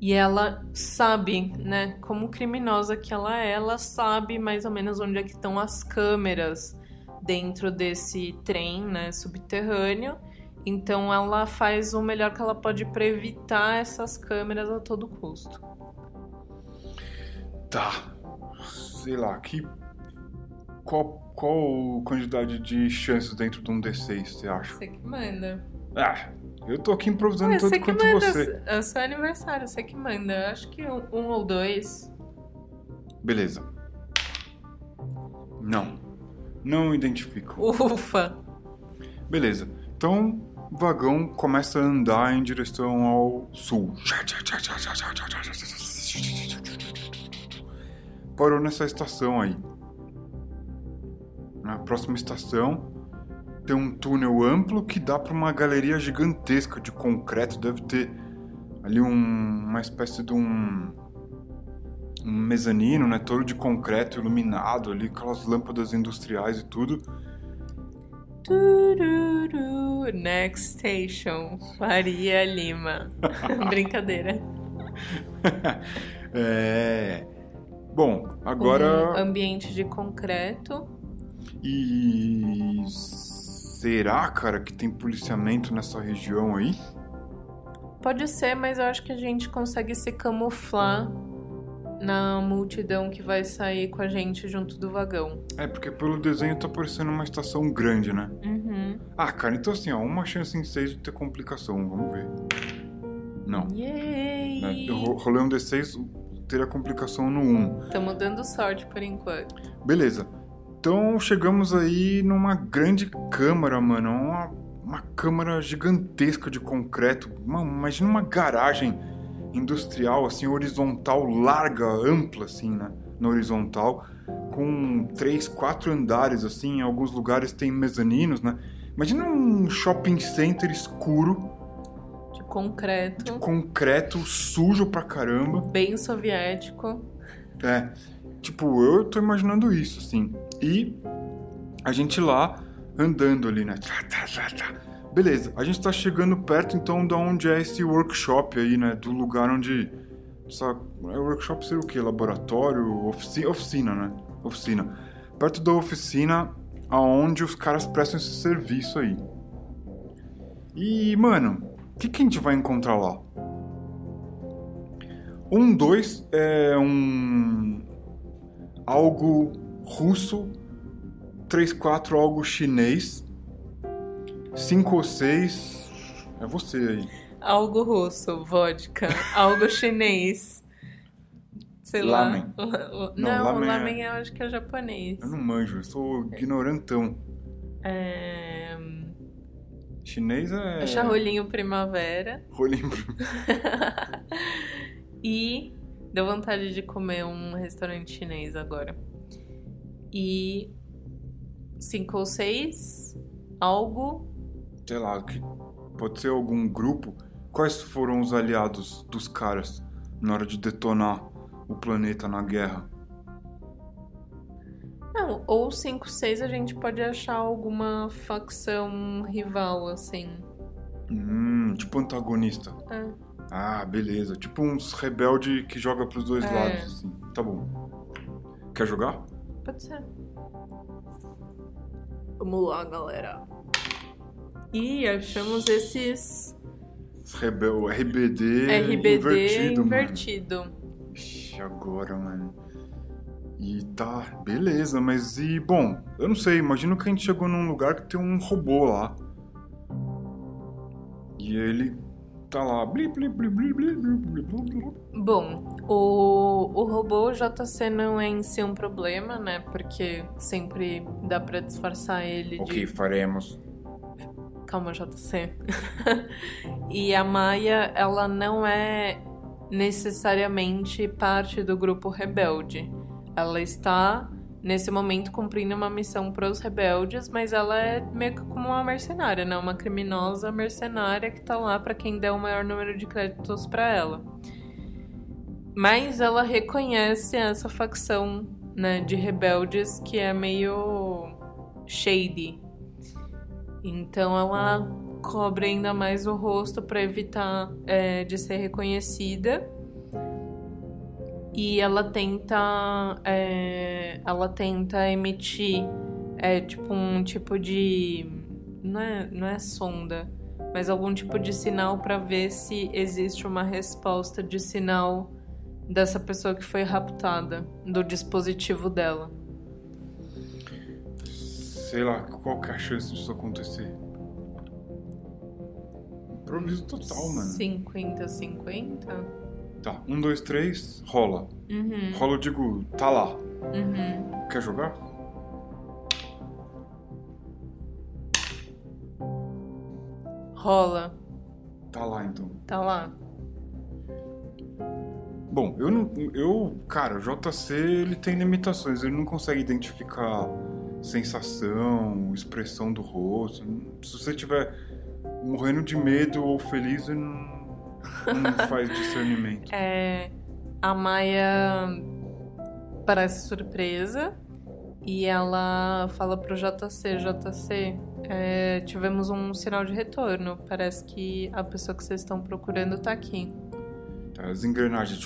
e ela sabe, né, como criminosa que ela é, ela sabe mais ou menos onde é que estão as câmeras dentro desse trem, né, subterrâneo. Então ela faz o melhor que ela pode para evitar essas câmeras a todo custo. Tá. Sei lá, que. Qual, qual quantidade de chances dentro de um D6 você acha? Você que manda. Ah, eu tô aqui improvisando Ué, tanto quanto manda. você. É o seu aniversário, você que manda. Eu Acho que um, um ou dois. Beleza. Não. Não identifico. Ufa! Beleza. Então, o vagão começa a andar em direção ao sul. Parou nessa estação aí. Na próxima estação tem um túnel amplo que dá para uma galeria gigantesca de concreto. Deve ter ali um- uma espécie de um, um mezanino, né? Todo de concreto iluminado ali, aquelas lâmpadas industriais e tudo. Tururu, next station, Faria Lima. Brincadeira. é. Bom, agora. Um ambiente de concreto. E. Será, cara, que tem policiamento nessa região aí? Pode ser, mas eu acho que a gente consegue se camuflar na multidão que vai sair com a gente junto do vagão. É, porque pelo desenho tá parecendo uma estação grande, né? Uhum. Ah, cara, então assim, ó, uma chance em seis de ter complicação, vamos ver. Não. Yay! Eu ro- rolei um D6, teria complicação no 1. Tamo dando sorte por enquanto. Beleza. Então chegamos aí numa grande câmara, mano. Uma, uma câmara gigantesca de concreto. Uma, imagina uma garagem industrial, assim, horizontal, larga, ampla, assim, né? Na horizontal. Com três, quatro andares, assim. Em alguns lugares tem mezaninos, né? Imagina um shopping center escuro, De concreto. concreto, sujo pra caramba. Bem soviético. É, tipo, eu tô imaginando isso, assim. E a gente lá andando ali, né? Tá, tá, tá. Beleza, a gente tá chegando perto então da onde é esse workshop aí, né? Do lugar onde. Essa, é workshop seria o quê? Laboratório? Ofici, oficina, né? Oficina. Perto da oficina aonde os caras prestam esse serviço aí. E, mano, o que, que a gente vai encontrar lá? Um dois é um algo russo, 3 4 algo chinês, 5 ou 6 é você aí. Algo russo, vodka. Algo chinês. Sei Lamen. lá. Não, Não, lamen o é- lamen eu acho que é japonês. Eu não manjo, eu sou ignorantão. É... Chinês é é charrolinho primavera. rolinho. E deu vontade de comer um restaurante chinês agora. E cinco ou seis, algo. Sei lá, que pode ser algum grupo. Quais foram os aliados dos caras na hora de detonar o planeta na guerra? Não, ou cinco, seis a gente pode achar alguma facção rival, assim. Hum, tipo antagonista. É. Ah, beleza. Tipo uns rebelde que joga pros dois É. lados, assim. Tá bom. Quer jogar? Pode ser. Vamos lá, galera. E achamos esses Rebel, RBD, RBD invertido, invertido. mano. Ixi, agora, mano. E tá, beleza, mas e, bom, eu não sei, imagino que a gente chegou num lugar que tem um robô lá. E ele tá lá. Bom, o, o robô JC não é em si um problema, né? Porque sempre dá pra disfarçar ele. O de... que faremos? Calma, JC. e a Maia, ela não é necessariamente parte do grupo rebelde. Ela está nesse momento, cumprindo uma missão para os rebeldes, mas ela é meio que como uma mercenária, né? Uma criminosa mercenária que tá lá para quem der o maior número de créditos para ela. Mas ela reconhece essa facção, né, de rebeldes que é meio shady, então ela cobre ainda mais o rosto para evitar é, de ser reconhecida. E ela tenta. é, ela tenta emitir é, tipo um tipo de. Não é, não é sonda, mas algum tipo de sinal para ver se existe uma resposta de sinal dessa pessoa que foi raptada, do dispositivo dela. Sei lá, qual que é a chance disso acontecer? Improviso total, mano. 50-50? Tá, um, dois, três, rola. Uhum. Rola, eu digo, tá lá. Uhum. Quer jogar? Rola. Tá lá então. Tá lá. Bom, eu não. Eu, cara, o JC ele tem limitações, ele não consegue identificar sensação, expressão do rosto. Se você tiver morrendo de medo ou feliz, ele não, não faz discernimento. É, a Maia parece surpresa e ela fala pro JC, JC, é, tivemos um sinal de retorno. Parece que a pessoa que vocês estão procurando tá aqui. Tá, As engrenagens.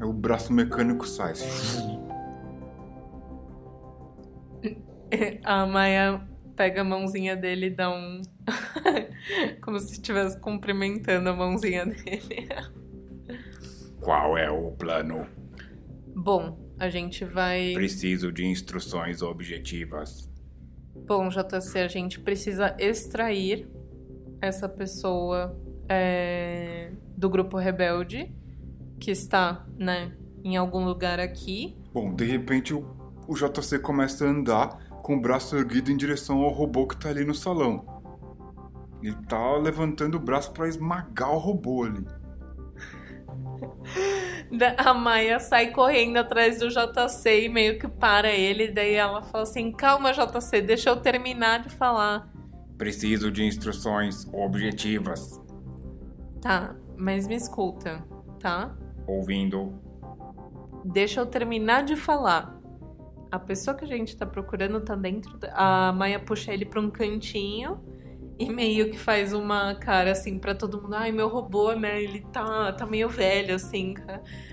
Aí o braço mecânico sai. A Maia pega a mãozinha dele e dá um. Como se estivesse cumprimentando a mãozinha dele. Qual é o plano? Bom, a gente vai. Preciso de instruções objetivas. Bom, JC, a gente precisa extrair essa pessoa é, do grupo rebelde que está, né, em algum lugar aqui. Bom, de repente o, o JC começa a andar com o braço erguido em direção ao robô que tá ali no salão. Ele tá levantando o braço pra esmagar o robô ali. Da- A Maia sai correndo atrás do JC e meio que para ele. Daí ela fala assim: Calma, JC, deixa eu terminar de falar. Preciso de instruções objetivas. Tá, mas me escuta, tá? Ouvindo. Deixa eu terminar de falar. A pessoa que a gente tá procurando tá dentro. Da... A Maia puxa ele pra um cantinho e meio que faz uma cara assim pra todo mundo. Ai, meu robô, né? Ele tá, tá meio velho, assim.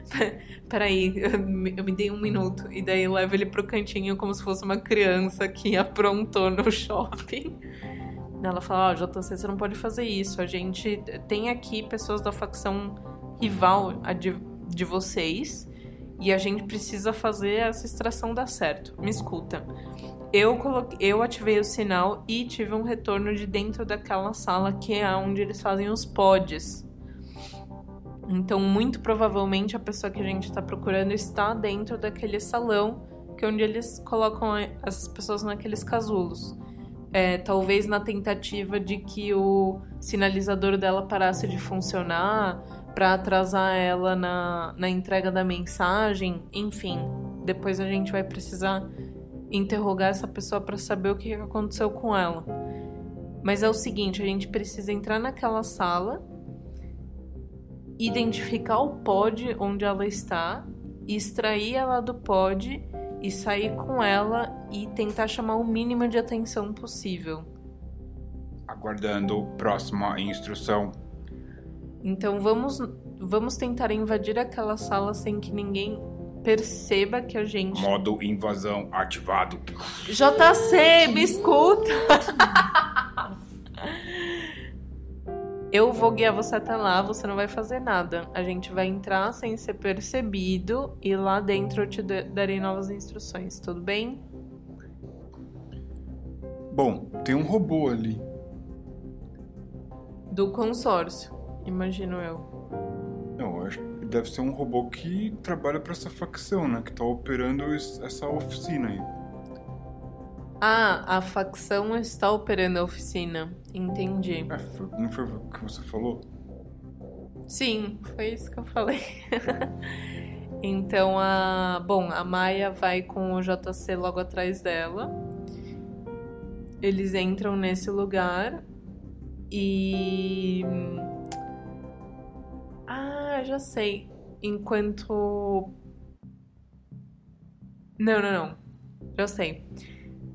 Peraí, eu me, dei um minuto. E daí leva ele pro cantinho como se fosse uma criança que aprontou no shopping. Ela fala: Ó, JC, você não pode fazer isso. A gente tem aqui pessoas da facção rival de, de vocês. E a gente precisa fazer essa extração dar certo. Me escuta. Eu, coloquei, eu ativei o sinal e tive um retorno de dentro daquela sala que é onde eles fazem os pods. Então, muito provavelmente, a pessoa que a gente está procurando está dentro daquele salão que é onde eles colocam essas pessoas naqueles casulos. É, talvez na tentativa de que o sinalizador dela parasse de funcionar para atrasar ela na, na entrega da mensagem, enfim. Depois a gente vai precisar interrogar essa pessoa para saber o que aconteceu com ela. Mas é o seguinte, a gente precisa entrar naquela sala, identificar o pod onde ela está, extrair ela do pod e sair com ela e tentar chamar o mínimo de atenção possível. Aguardando próxima instrução. Então vamos, vamos tentar invadir aquela sala sem que ninguém perceba que a gente. Modo invasão ativado. JC, me escuta! Eu vou guiar você até lá, você não vai fazer nada. A gente vai entrar sem ser percebido e lá dentro eu te darei novas instruções, tudo bem? Bom, tem um robô ali. Do consórcio, imagino eu. Eu acho que deve ser um robô que trabalha para essa facção, né? Que tá operando essa oficina aí. Ah, a facção está operando a oficina. Entendi. É, não foi o que você falou? Sim, foi isso que eu falei. então a. Bom, a Maia vai com o JC logo atrás dela. Eles entram nesse lugar e. Ah, já sei. Enquanto. Não, não, não. Já sei.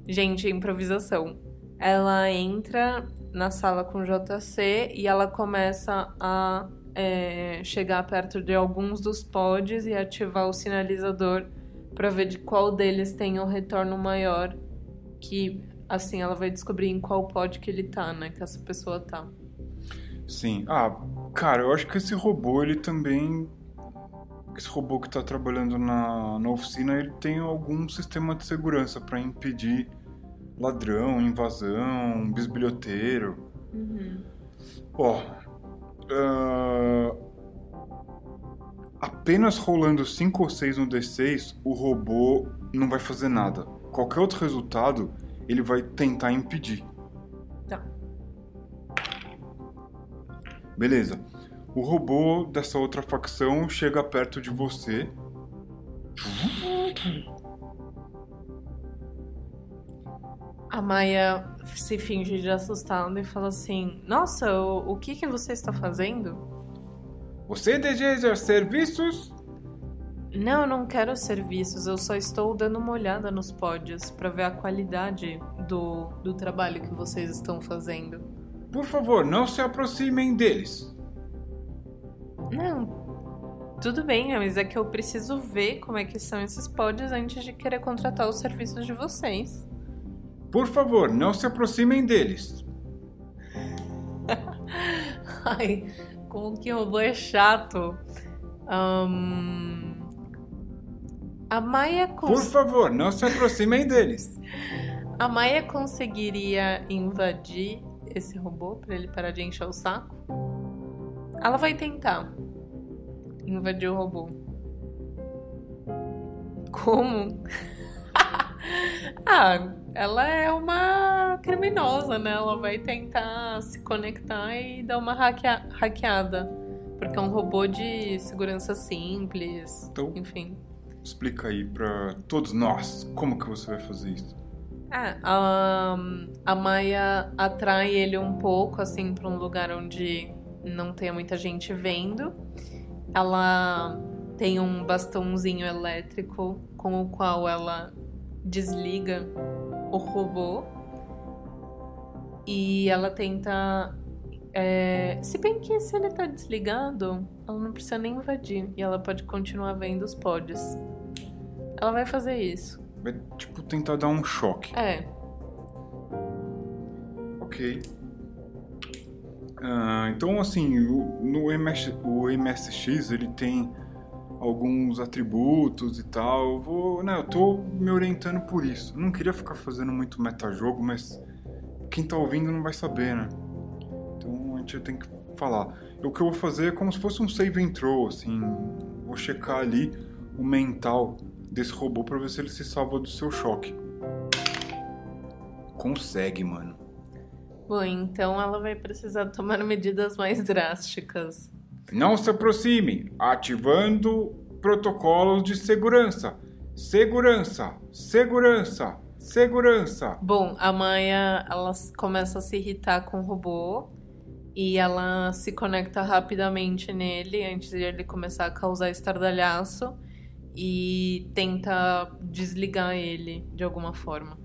Gente, improvisação. Ela entra na sala com JC e ela começa a é, chegar perto de alguns dos pods e ativar o sinalizador para ver de qual deles tem o retorno maior. Que assim ela vai descobrir em qual pod que ele tá, né? Que essa pessoa tá. Sim. Ah, cara, eu acho que esse robô ele também esse robô que está trabalhando na, na oficina ele tem algum sistema de segurança para impedir ladrão, invasão, bisbilhoteiro. Uhum. Ó, uh, apenas rolando 5 ou 6 no D6, o robô não vai fazer nada. Qualquer outro resultado, ele vai tentar impedir. Tá. Beleza. O robô dessa outra facção chega perto de você. A Maia se finge de assustada e fala assim: Nossa, o, o que, que você está fazendo? Você deseja serviços? Não, não quero serviços. Eu só estou dando uma olhada nos pódios para ver a qualidade do, do trabalho que vocês estão fazendo. Por favor, não se aproximem deles. Não, tudo bem, mas é que eu preciso ver como é que são esses pódios antes de querer contratar os serviços de vocês. Por favor, não se aproximem deles. Ai, como que robô é chato. Um... A Maia. Cons... Por favor, não se aproximem deles. A Maia conseguiria invadir esse robô para ele parar de encher o saco? Ela vai tentar invadir o robô. Como? ah, ela é uma criminosa, né? Ela vai tentar se conectar e dar uma hackea hackeada. Porque é um robô de segurança simples. Então, enfim. Explica aí pra todos nós como que você vai fazer isso. É, a, a Maia atrai ele um pouco, assim, pra um lugar onde não tenha muita gente vendo. Ela tem um bastãozinho elétrico com o qual ela desliga o robô e ela tenta. É, se bem que se ele tá desligado, ela não precisa nem invadir e ela pode continuar vendo os pods. Ela vai fazer isso. Vai, tipo, tentar dar um choque. É. Ok. Uh, então, assim, o, no MS, o MSX ele tem alguns atributos e tal. Eu vou, né, eu tô me orientando por isso. Eu não queria ficar fazendo muito metajogo, mas quem tá ouvindo não vai saber, né? Então a gente tem que falar. O que eu vou fazer é como se fosse um save and throw, assim, vou checar ali o mental desse robô para ver se ele se salva do seu choque. Consegue, mano. Bom, então ela vai precisar tomar medidas mais drásticas. Não se aproxime, ativando protocolos de segurança. Segurança, segurança, segurança. Bom, a Maia ela começa a se irritar com o robô e ela se conecta rapidamente nele antes de ele começar a causar estardalhaço e tenta desligar ele de alguma forma.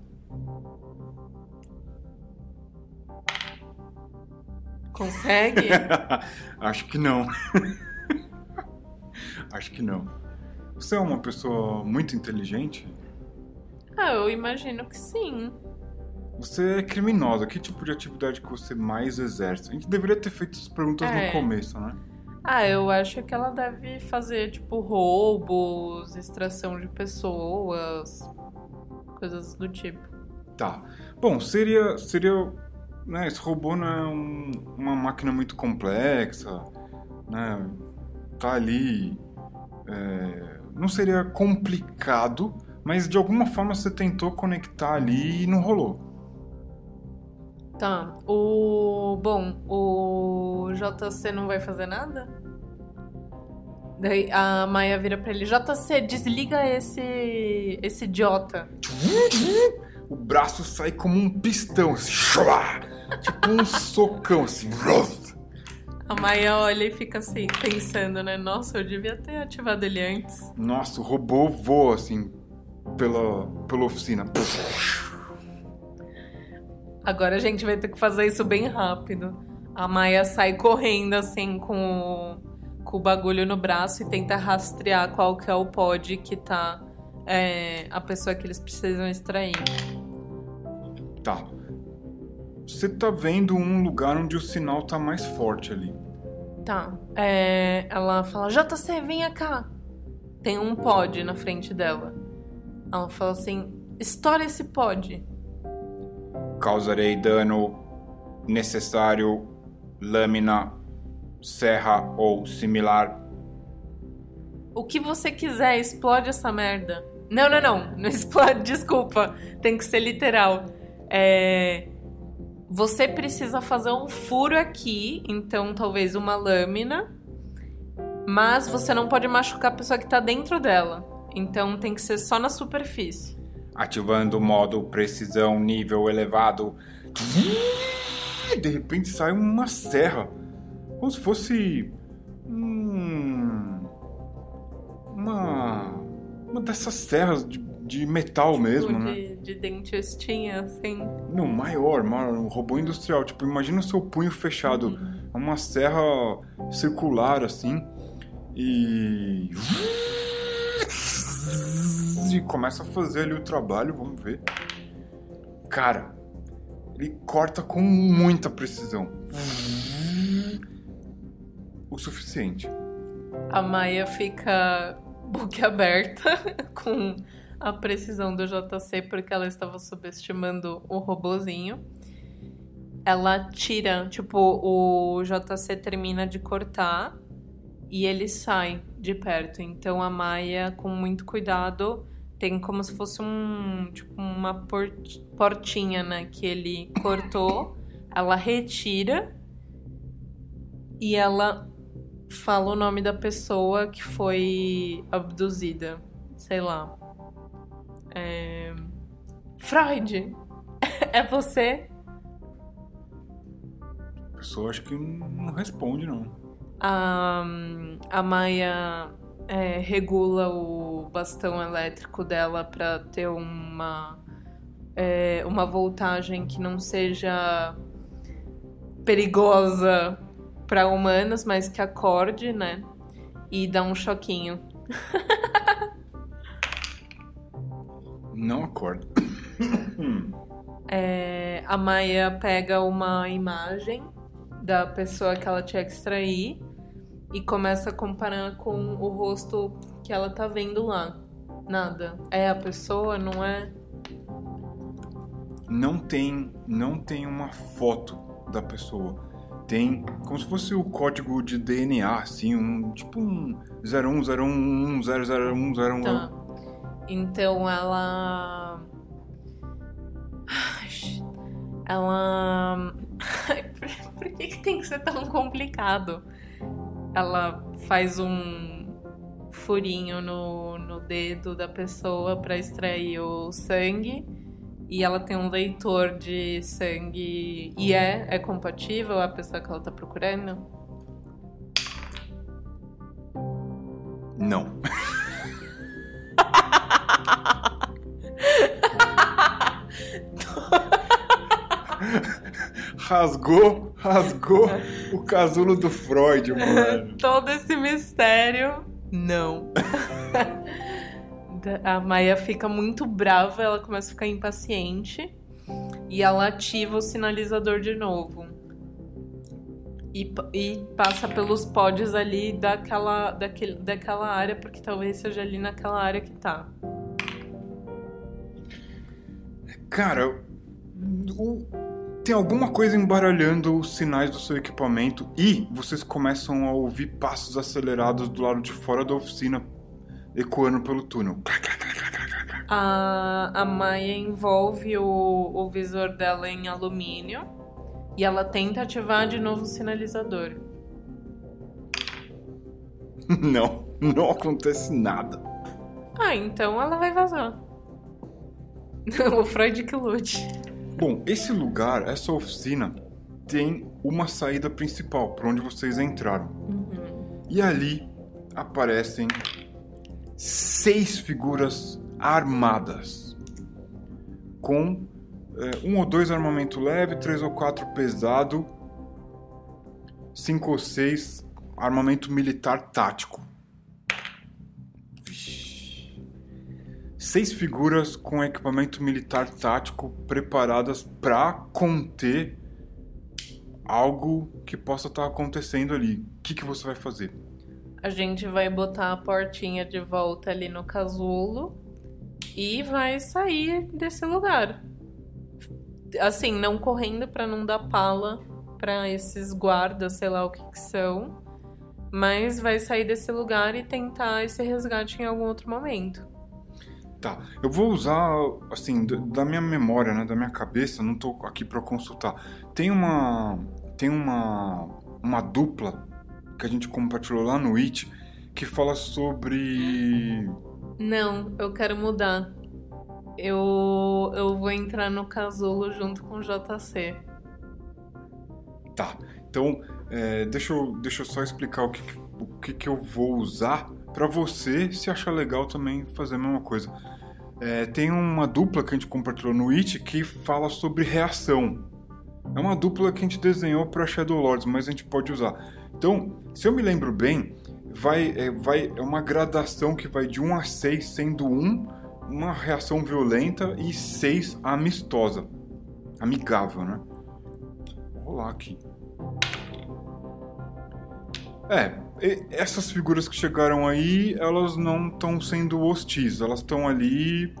Consegue? Acho que não. Acho que não. Você é uma pessoa muito inteligente? ah, eu imagino que sim. Você é criminosa. Que tipo de atividade que você mais exerce? A gente deveria ter feito essas perguntas É. no começo, né? Ah, eu acho que ela deve fazer, tipo, roubos, extração de pessoas, coisas do tipo. Tá. Bom, seria. seria né, esse robô não é um- uma máquina muito complexa, né? Tá ali. é, não seria complicado, mas de alguma forma você tentou conectar ali e não rolou. Tá. O. Bom, o JC não vai fazer nada? Daí a Maia vira pra ele: JC, desliga esse. esse idiota. O braço sai como um pistão, assim, tipo um socão, assim. A Maia olha e fica assim, pensando, né? Nossa, eu devia ter ativado ele antes. Nossa, o robô voa assim pela, pela oficina. Agora a gente vai ter que fazer isso bem rápido. A Maia sai correndo assim com o, com o bagulho no braço e tenta rastrear qual que é o pod que tá é, a pessoa que eles precisam extrair. Tá. Você tá vendo um lugar onde o sinal tá mais forte ali. Tá. É, ela fala, JC, venha cá. Tem um pod na frente dela. Ela fala assim, estoura esse pod. Causarei dano necessário, lâmina, serra ou similar. O que você quiser, explode essa merda. Não, não, não. Não explode, desculpa. Tem que ser literal. É. Você precisa fazer um furo aqui, então talvez uma lâmina. Mas você não pode machucar a pessoa que tá dentro dela. Então tem que ser só na superfície. Ativando o modo precisão nível elevado. De repente sai uma serra. Como se fosse. hum, uma. Uma dessas serras de, de metal mesmo, Tipo né? de, de dentistinha, assim. Não, maior, maior, um robô industrial. Tipo, imagina o seu punho fechado. É uma serra circular assim. E. E começa a fazer ali o trabalho, vamos ver. Cara, ele corta com muita precisão. O suficiente. A Maia fica boquiaberta com a precisão do JC porque ela estava subestimando o robozinho. Ela tira, tipo, o JC termina de cortar e ele sai de perto. Então a Maia, com muito cuidado, tem como se fosse um, tipo, uma port- portinha, né, que ele cortou. Ela retira e ela fala o nome da pessoa que foi abduzida. Sei lá. É... Freud! é você? A pessoa acho que não responde, não. A, a Maia é, regula o bastão elétrico dela para ter uma, é, uma voltagem que não seja perigosa para humanos, mas que acorde, né? E dá um choquinho. Não acorda. É, a Maia pega uma imagem da pessoa que ela tinha que extrair e começa a comparar com o rosto que ela tá vendo lá. Nada. É a pessoa, não é? não tem não tem uma foto da pessoa. Tem como se fosse o código de DNA, assim, um tipo um 0101 001 Tá. Então ela. Ai, Ela. Por que, que tem que ser tão complicado? Ela faz um furinho no, no dedo da pessoa para extrair o sangue. E ela tem um leitor de sangue. E é, é compatível a pessoa que ela tá procurando? Não. rasgou, rasgou o casulo do Freud, mano. Todo esse mistério, não. a Maia fica muito brava, ela começa a ficar impaciente e ela ativa o sinalizador de novo. E, e passa pelos pods ali daquela, daquele, daquela área, porque talvez seja ali naquela área que tá. Cara, o, tem alguma coisa embaralhando os sinais do seu equipamento e vocês começam a ouvir passos acelerados do lado de fora da oficina ecoando pelo túnel. A, a Maia envolve o, o visor dela em alumínio e ela tenta ativar de novo o sinalizador. Não, não acontece nada. Ah, então ela vai vazar. o Freud que lute. Bom, esse lugar, essa oficina, tem uma saída principal para onde vocês entraram. Uhum. E ali aparecem seis figuras armadas com é, um ou dois armamento leve, três ou quatro pesado, cinco ou seis armamento militar tático. Seis figuras com equipamento militar tático preparadas para conter algo que possa estar tá acontecendo ali. O que, que você vai fazer? A gente vai botar a portinha de volta ali no casulo e vai sair desse lugar. Assim, não correndo para não dar pala para esses guardas, sei lá o que, que são, mas vai sair desse lugar e tentar esse resgate em algum outro momento. Tá, eu vou usar, assim, da minha memória, né, da minha cabeça, não tô aqui para consultar. Tem uma, tem uma, uma dupla que a gente compartilhou lá no It que fala sobre. Não, eu quero mudar. Eu, eu vou entrar no casulo junto com o JC. Tá, então é, deixa, eu, deixa eu só explicar o que, o que, que eu vou usar para você, se achar legal, também fazer a mesma coisa. É, tem uma dupla que a gente compartilhou no It que fala sobre reação. É uma dupla que a gente desenhou para Shadow Lords, mas a gente pode usar. Então, se eu me lembro bem, vai, é, vai, é uma gradação que vai de 1 a 6, sendo 1 uma reação violenta e 6 amistosa. Amigável, né? Vou rolar aqui. É, essas figuras que chegaram aí, elas não estão sendo hostis, elas estão ali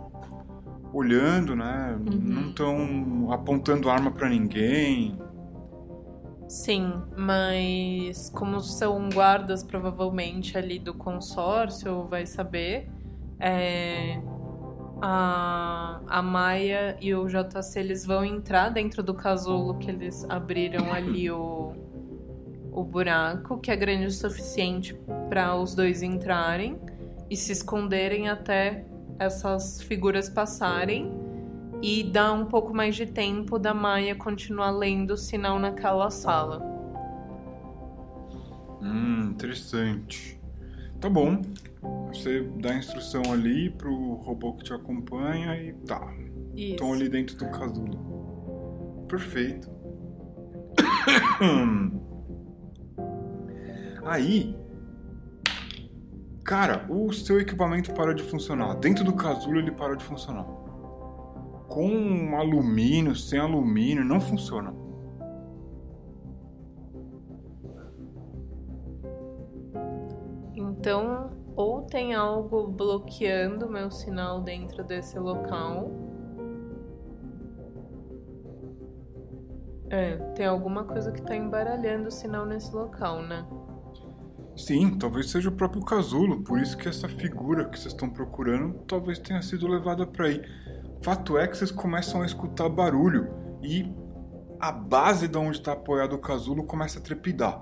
olhando, né? Uhum. Não estão apontando arma para ninguém. Sim, mas como são guardas provavelmente ali do consórcio, vai saber. É, a, a Maia e o JC eles vão entrar dentro do casulo que eles abriram ali o, o buraco, que é grande o suficiente para os dois entrarem e se esconderem até essas figuras passarem e dá um pouco mais de tempo da Maia continuar lendo o sinal naquela sala. Hum, interessante. Tá bom. Você dá a instrução ali pro robô que te acompanha e tá. Estão ali dentro do casulo. Perfeito. Aí, cara, o seu equipamento para de funcionar. Dentro do casulo ele para de funcionar com alumínio, sem alumínio, não funciona. Então, ou tem algo bloqueando meu sinal dentro desse local. É, tem alguma coisa que tá embaralhando o sinal nesse local, né? Sim, talvez seja o próprio casulo, por isso que essa figura que vocês estão procurando talvez tenha sido levada para aí. Fato é que vocês começam a escutar barulho e a base de onde está apoiado o casulo começa a trepidar.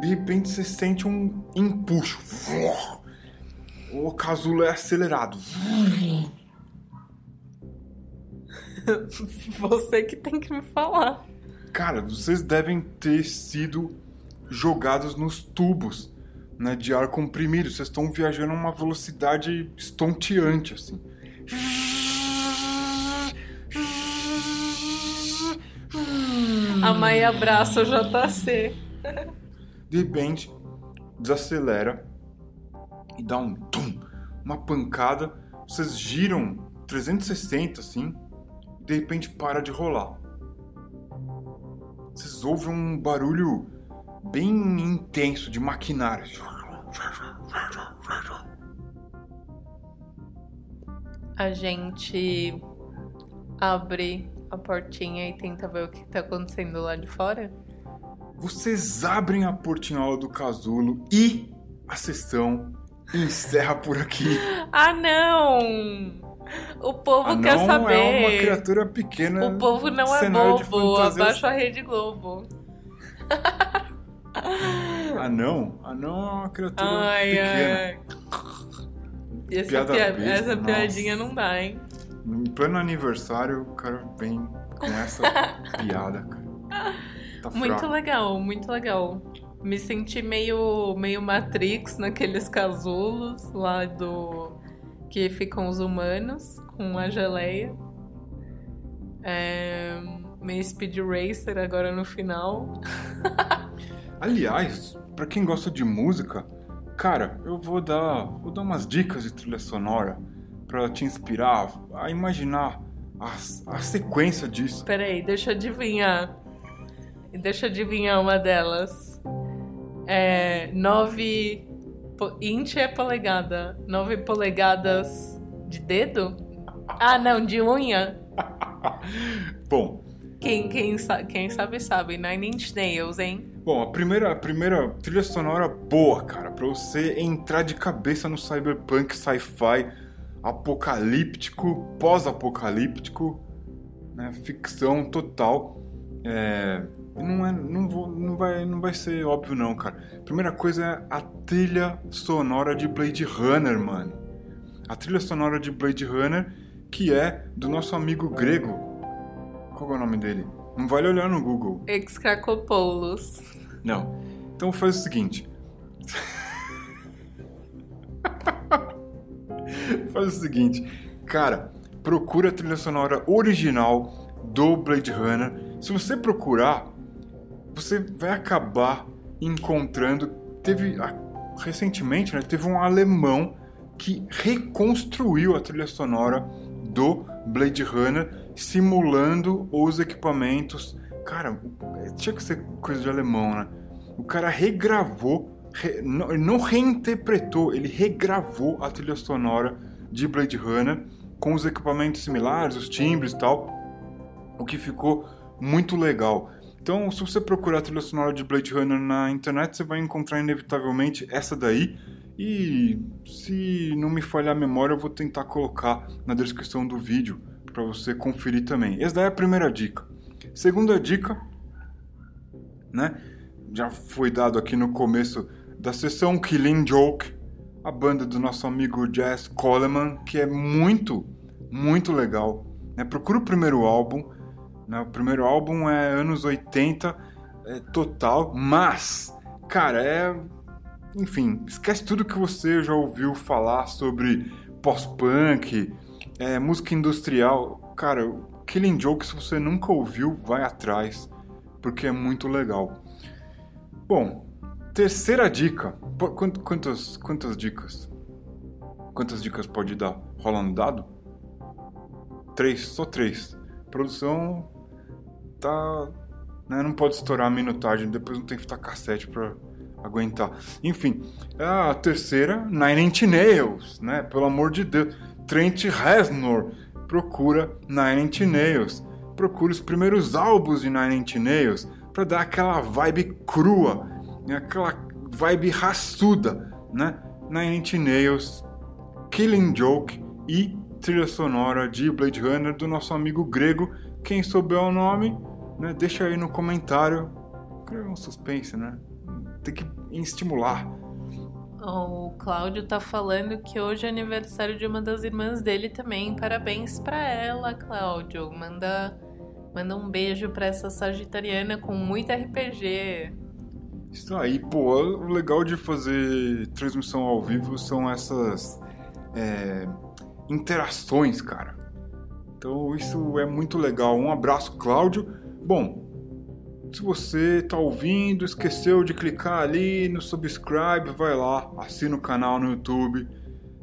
De repente você sente um empuxo. O casulo é acelerado. Você que tem que me falar. Cara, vocês devem ter sido jogados nos tubos né, de ar comprimido. Vocês estão viajando a uma velocidade estonteante, assim. A Maia abraça o JC. De repente, desacelera e dá um tum, uma pancada. Vocês giram 360 assim, de repente para de rolar. Vocês ouvem um barulho bem intenso de maquinário. A gente abre a portinha e tenta ver o que tá acontecendo lá de fora? Vocês abrem a portinhola do casulo e a sessão encerra por aqui. Ah, não! O povo Ah, quer saber. é uma criatura pequena. O povo não é bobo. Abaixa a Rede Globo. Ah, não? Ah, não é uma criatura Ai, pequena. ai. Essa, Piada pia- besta, essa piadinha não dá, hein? Em pleno aniversário, o cara vem com essa piada, cara. Tá Muito fraco. legal, muito legal. Me senti meio, meio Matrix naqueles casulos lá do. Que ficam os humanos com a geleia. É, meio Speed Racer agora no final. Aliás, pra quem gosta de música, cara, eu vou dar, vou dar umas dicas de trilha sonora pra te inspirar a imaginar a, a sequência disso. Peraí, deixa eu adivinhar. Deixa eu adivinhar uma delas. É. 9. Inch é polegada. 9 polegadas de dedo? Ah, não, de unha. Bom, Quem, quem, quem sabe, sabe. Nine Inch Nails, hein? bom, a primeira, a primeira trilha sonora boa, cara, pra você entrar de cabeça no cyberpunk sci-fi apocalíptico, pós-apocalíptico, né, ficção total. É, não, é, não, vou, não, vai, não vai ser óbvio não, cara. Primeira coisa é a trilha sonora de Blade Runner, mano. A trilha sonora de Blade Runner, que é do nosso amigo grego. Qual é o nome dele? Não vale olhar no Google. Excracopoulos. Não. Então faz o seguinte. faz o seguinte. Cara, procura a trilha sonora original do Blade Runner. Se você procurar, você vai acabar encontrando. Teve. Recentemente, né, teve um alemão que reconstruiu a trilha sonora do Blade Runner, simulando os equipamentos. Cara, tinha que ser coisa de alemão, né? O cara regravou, re- não, não reinterpretou, ele regravou a trilha sonora de Blade Runner com os equipamentos similares, os timbres e tal, o que ficou muito legal. Então, se você procurar a trilha sonora de Blade Runner na internet, você vai encontrar inevitavelmente essa daí. E se não me falhar a memória, eu vou tentar colocar na descrição do vídeo para você conferir também. Essa daí é a primeira dica. Segunda dica, né? Já foi dado aqui no começo da sessão Killing Joke, a banda do nosso amigo Jazz Coleman, que é muito, muito legal. Né? Procura o primeiro álbum. Né? O primeiro álbum é anos 80, é total, mas, cara, é. Enfim, esquece tudo que você já ouviu falar sobre pós-punk, é, música industrial. Cara, Killing Joke, se você nunca ouviu, vai atrás, porque é muito legal. Bom, terceira dica. Quantas, quantas dicas? Quantas dicas pode dar? Rola no dado? Três, só três. Produção tá. né, não pode estourar a minutagem, depois não tem fita cassete pra aguentar. Enfim, a terceira, Nine Inch Nails, né? Pelo amor de Deus. Trent Reznor procura Nine Inch Nails. Procura os primeiros álbuns de Nine Inch Nails pra dar aquela vibe crua, né, aquela vibe raçuda, né? Nine Inch Nails, Killing Joke e trilha sonora de Blade Runner do nosso amigo grego. Quem souber o nome, né, deixa aí no comentário. Cria um suspense, né? Tem que estimular. O Cláudio tá falando que hoje é aniversário de uma das irmãs dele também. Parabéns pra ela, Cláudio. Manda, manda um beijo pra essa sagitariana com muito RPG. Isso aí, pô, o legal de fazer transmissão ao vivo são essas. é, interações, cara. Então isso é muito legal. Um abraço, Cláudio. Bom, se você tá ouvindo, esqueceu de clicar ali no subscribe, vai lá, assina o canal no YouTube,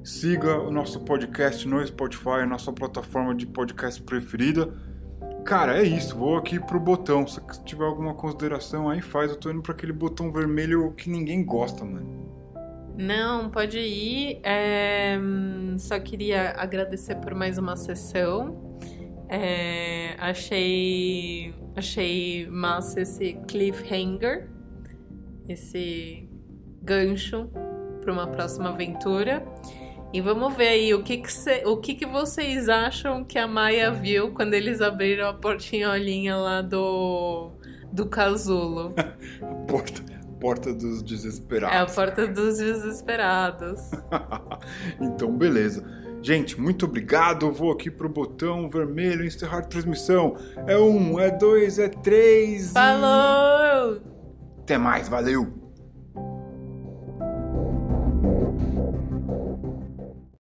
siga o nosso podcast no Spotify, nossa plataforma de podcast preferida. Cara, é isso. Vou aqui pro botão. Se tiver alguma consideração aí, faz. Eu tô indo pra aquele botão vermelho que ninguém gosta, mano. Não, pode ir. É, só queria agradecer por mais uma sessão. É, achei, achei massa esse cliffhanger, esse gancho para uma próxima aventura. E vamos ver aí o que, que, cê, o que, que vocês acham que a Maia viu quando eles abriram a portinholinha lá do, do casulo. a porta, porta dos desesperados. É a porta dos desesperados. então, beleza. Gente, muito obrigado. Eu vou aqui pro botão vermelho encerrar a transmissão. É um, é dois, é três. Falou! E... Até mais, valeu!